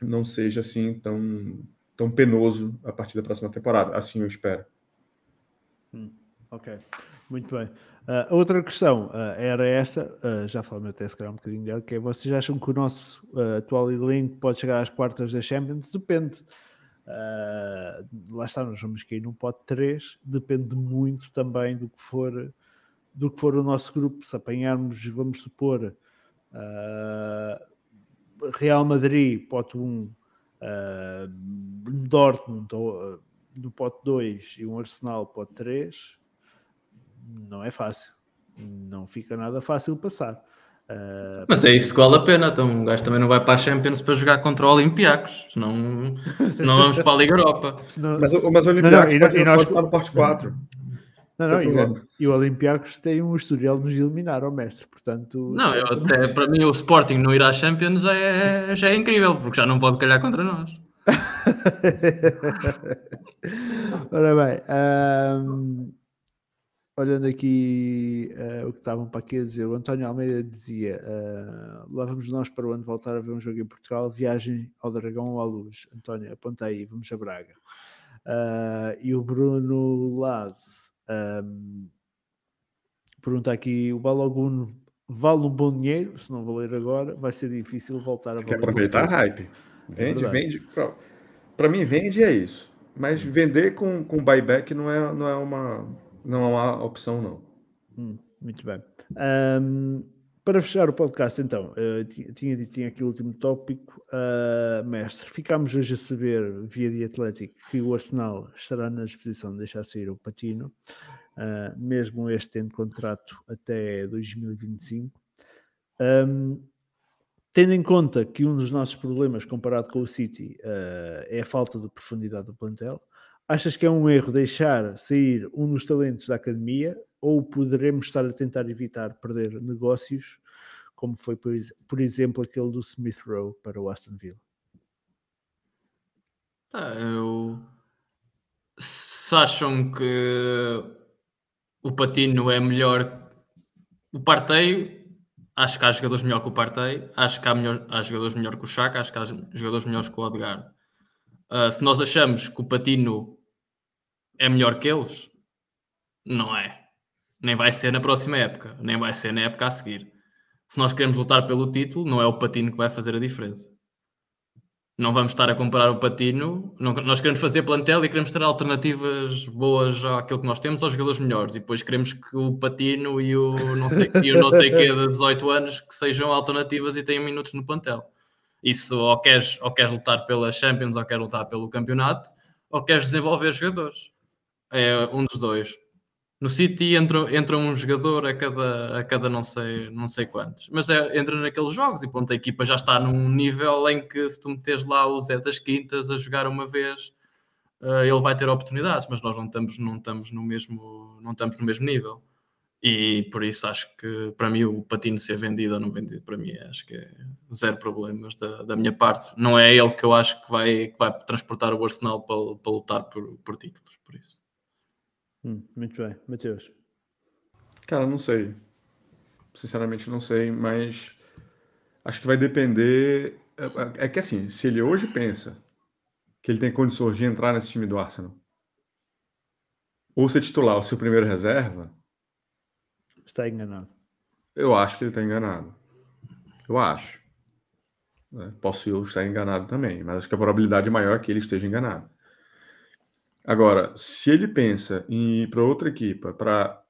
não seja assim tão tão penoso a partir da próxima temporada. Assim eu espero. Hum, ok, muito bem. Uh, outra questão uh, era esta, uh, já falamos até se calhar um bocadinho dela, que é vocês acham que o nosso atual elenco pode chegar às quartas da Champions? Depende. Lá está, nós vamos cair no pote 3, depende muito também do que for do que for o nosso grupo. Se apanharmos, vamos supor, Real Madrid, pote 1, uh, Dortmund uh, do pote 2 e um Arsenal pote 3 não é fácil. Não fica nada fácil passar uh, mas é isso que vale a pena então um gajo também não vai para a Champions para jogar contra o Olympiacos senão, senão vamos para a Liga Europa. *laughs* Senão... mas, mas o Olympiacos não, não, e, nós... pode estar no pote 4 não, não, e, o, e o Olympiacos tem um historial de nos eliminar ao mestre, portanto... Não, eu *laughs* até, para mim o Sporting não ir à Champions já é, já é incrível, porque já não pode calhar contra nós. *laughs* Ora bem, um, olhando aqui uh, o que estavam para aqui a dizer, o António Almeida dizia: uh, lá vamos nós para o ano voltar a ver um jogo em Portugal, viagem ao Dragão ou à Luz. António, aponta aí, vamos a Braga. Uh, e o Bruno Laz um, pergunta aqui: o Balogun vale um bom dinheiro? Se não valer agora, vai ser difícil voltar a valer. Quer aproveitar a hype. Vende, vende. Para mim, vende é isso. Mas vender com, com buyback não é, não é, uma, não uma opção, não. Hum, muito bem. Um, para fechar o podcast, então, uh, tinha dito tinha aqui o último tópico, uh, mestre. Ficámos hoje a saber, via de Atlético, que o Arsenal estará na disposição de deixar sair o Patino, uh, mesmo este tendo contrato até 2025. Um, tendo em conta que um dos nossos problemas comparado com o City é a falta de profundidade do plantel, achas que é um erro deixar sair um dos talentos da academia ou poderemos estar a tentar evitar perder negócios, como foi, por, por exemplo, aquele do Smith Rowe para o Aston Villa? Ah, eu... Se acham que o Patino é melhor o Partey, acho que há jogadores melhor que o Partey, acho que há, melhor, há jogadores melhor que o Chaka, acho que há jogadores melhores que o Odegaard. Uh, se nós achamos que o Patino é melhor que eles, não é nem vai ser na próxima época, nem vai ser na época a seguir. Se nós queremos lutar pelo título, não é o Patino que vai fazer a diferença. Não vamos estar a comparar o Patino. Não, nós queremos fazer plantel e queremos ter alternativas boas àquilo que nós temos aos jogadores melhores. E depois queremos que o Patino e o não sei, e o não sei que de 18 anos que sejam alternativas e tenham minutos no plantel. Isso ou queres, ou queres lutar pela Champions ou queres lutar pelo campeonato ou queres desenvolver jogadores. É um dos dois no City entra, entra um jogador a cada, a cada não, sei, não sei quantos, mas é, entra naqueles jogos e pronto, a equipa já está num nível em que se tu meteres lá o Zé das Quintas a jogar uma vez, uh, ele vai ter oportunidades, mas nós não estamos, não, estamos no mesmo, não estamos no mesmo nível. E por isso acho que para mim o Patino ser vendido ou não vendido, para mim acho que é zero problemas da, da minha parte. Não é ele que eu acho que vai, que vai transportar o Arsenal para, para lutar por, por títulos, por isso. Hum, muito bem. Mateus? Cara, não sei. Sinceramente, não sei, mas acho que vai depender. É, é que assim, se ele hoje pensa que ele tem condições de entrar nesse time do Arsenal, ou ser titular ou ser o primeiro reserva, está enganado. Eu acho que ele está enganado. Eu acho. É, posso eu estar enganado também, mas acho que a probabilidade maior é que ele esteja enganado. Agora, se ele pensa em ir para outra equipa para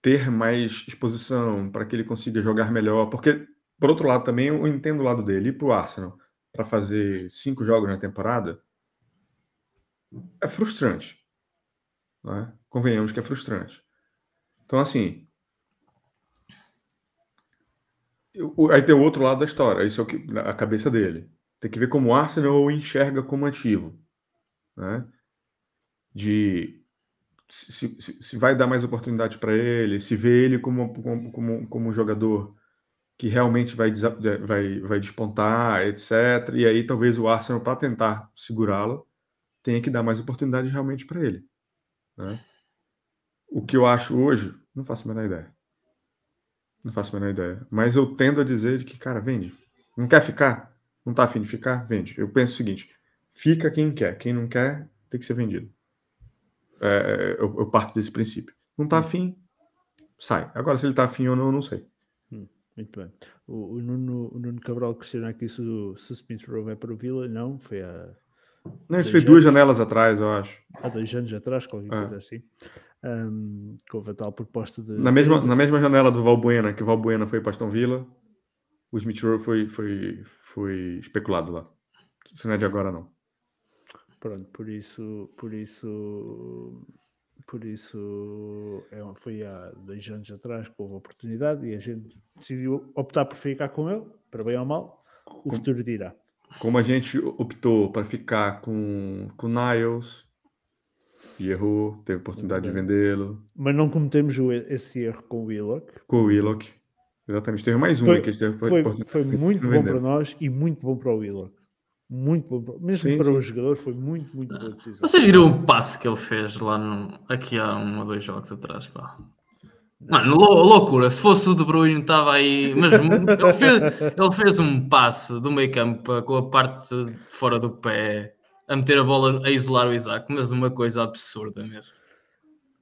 ter mais exposição, para que ele consiga jogar melhor, porque, por outro lado, também eu entendo o lado dele, ir para o Arsenal para fazer cinco jogos na temporada é frustrante. Né? Convenhamos que é frustrante. Então, assim. Eu, aí tem o outro lado da história, isso é o que, a cabeça dele. Tem que ver como o Arsenal o enxerga como ativo. Né? de se, se, se vai dar mais oportunidade para ele, se vê ele como, como, como, como um jogador que realmente vai, vai, vai despontar, etc. E aí talvez o Arsenal, para tentar segurá-lo, tenha que dar mais oportunidade realmente para ele. Né? O que eu acho hoje, não faço a menor ideia. Não faço a menor ideia. Mas eu tendo a dizer que, cara, vende. Não quer ficar? Não tá afim de ficar? Vende. Eu penso o seguinte: fica quem quer. Quem não quer, tem que ser vendido. É, eu, eu, parto desse princípio. Não está hum. afim, sai. Agora, se ele está afim ou não, eu não sei. Hum, muito bem. O, o, Nuno, o Nuno Cabral questiona aqui se o, se o Smith Rowe para o Vila. Não, foi há. Não, isso foi anos, duas janelas atrás, eu acho. Há dois anos atrás, qualquer é. coisa assim. Um, com a tal proposta de. Na mesma, na mesma janela do Valbuena, que o Valbuena foi para Aston Villa, o Smith Rowe foi, foi, foi especulado lá. Isso não é de agora, não. Pronto, por isso, por isso, por isso é, foi há dois anos atrás que houve a oportunidade e a gente decidiu optar por ficar com ele, para bem ou mal, o como, futuro dirá. Como a gente optou para ficar com o Niles e errou, teve oportunidade de vendê-lo. Mas não cometemos esse erro com o Willock. Com o Willock. Exatamente, teve mais um foi, que teve foi, foi muito bom para nós e muito bom para o Willock. Muito bom. Mesmo sim, para sim. o jogador, foi muito, muito boa decisão. Vocês viram o passe que ele fez lá no, aqui há um ou dois jogos atrás, pá. Mano, loucura. Se fosse o De Bruyne, estava aí. Mas ele fez, ele fez um passe do meio campo com a parte fora do pé a meter a bola a isolar o Isaac, mas uma coisa absurda mesmo.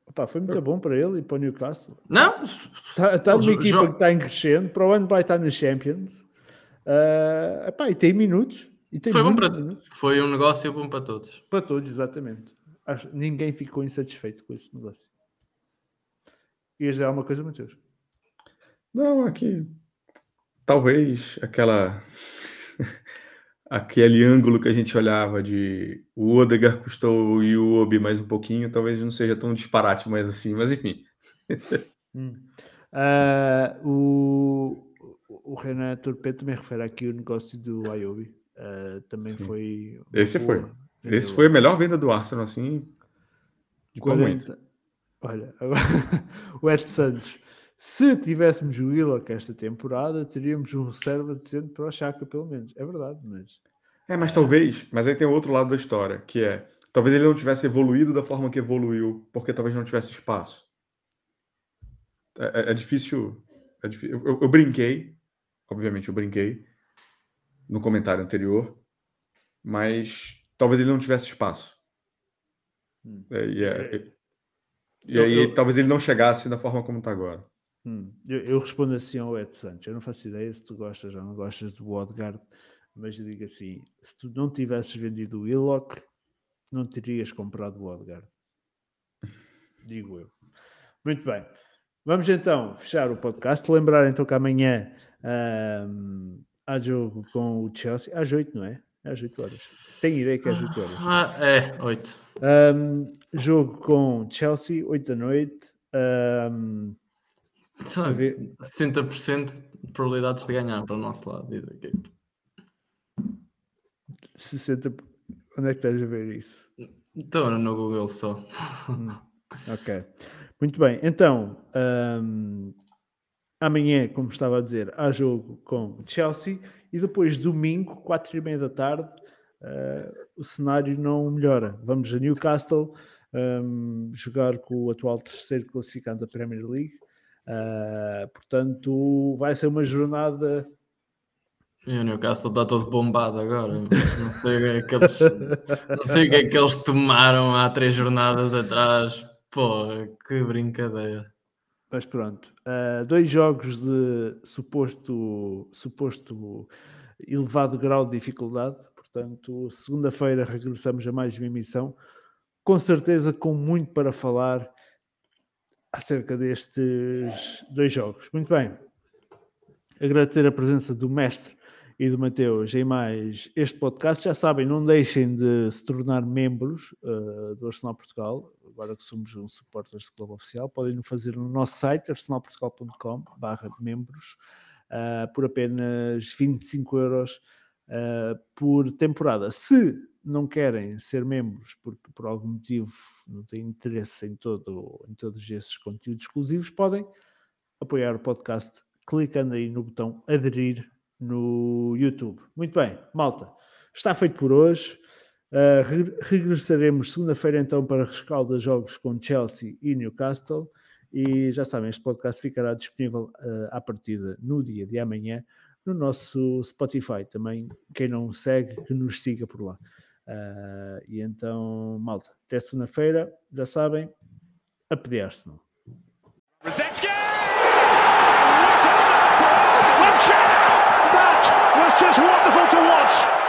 Opa, foi muito bom para ele e para o Newcastle. Não? Está, está numa equipa que está em crescendo. Para o ano vai estar nos Champions. Uh, epá, e tem minutos foi, bom para, foi um negócio bom para todos. Para todos, exatamente. Acho, ninguém ficou insatisfeito com esse negócio. Ias dizer alguma coisa, Matheus? Não, aqui talvez aquela aquele ângulo que a gente olhava de o Odegar custou o Iwobi mais um pouquinho, talvez não seja tão disparate mais assim, mas enfim. hum. uh, o, o Renan Torpedo também refere aqui o negócio do Iobi. Uh, também Sim. foi. Esse foi. Esse foi a melhor venda do Arsenal, assim. De 40. muito. Olha, agora, *laughs* o Ed Santos. Se tivéssemos o Willock esta temporada, teríamos um reserva decente para o Chaka, pelo menos. É verdade, mas. É, mas talvez. Mas aí tem outro lado da história, que é. Talvez ele não tivesse evoluído da forma que evoluiu, porque talvez não tivesse espaço. É, é, é difícil. É difícil. Eu, eu, eu brinquei, obviamente eu brinquei, no comentário anterior, mas talvez ele não tivesse espaço. Hum. É, e, é, é. e aí eu, talvez ele não chegasse da forma como está agora. Hum. Eu, eu, respondo assim ao Ed Santos. Eu não faço ideia se tu gostas ou não gostas do Odgard, mas eu digo assim: se tu não tivesses vendido o Willock, não terias comprado o Odgard. Digo eu. Muito bem. Vamos então fechar o podcast. Lembrar então que amanhã um, há jogo com o Chelsea. Às 8, não é? É às 8 horas. Tenho ideia que é às 8 horas. Ah, é, 8. Um, jogo com Chelsea, 8 da noite. Um, Sabe, 60% de probabilidades de ganhar para o nosso lado, diz aqui. 60%. Onde é que estás a ver isso? Estou no Google só. Hum, ok. Muito bem. Então, um, amanhã, como estava a dizer, há jogo com Chelsea e depois domingo, quatro e meia da tarde, uh, o cenário não melhora. Vamos a Newcastle um, jogar com o atual terceiro classificado da Premier League. Uh, portanto, vai ser uma jornada. E o Newcastle está todo bombado agora. Não sei o que é que eles, não sei o que, é que eles tomaram há três jornadas atrás. Pô, que brincadeira. Mas pronto, uh, dois jogos de suposto, suposto elevado grau de dificuldade. Portanto, segunda-feira regressamos a mais uma emissão, com certeza com muito para falar acerca destes dois jogos. Muito bem. Agradecer a presença do mestre e do Mateus em mais este podcast. Já sabem, não deixem de se tornar membros uh, do Arsenal Portugal, agora que somos um supporters de clube oficial. Podem fazer no nosso site, arsenalportugal.com barra membros, uh, por apenas 25 euros uh, por temporada. Se não querem ser membros porque por algum motivo não têm interesse em, todo, em todos esses conteúdos exclusivos, podem apoiar o podcast clicando aí no botão aderir no YouTube. Muito bem, malta, está feito por hoje. Uh, re regressaremos segunda-feira então para rescalda jogos com Chelsea e Newcastle. E já sabem, este podcast ficará disponível uh, à partida no dia de amanhã no nosso Spotify. Também, quem não segue, que nos siga por lá. Uh, e então, malta, até segunda-feira, já sabem, a pedir Arsenal. That was just wonderful.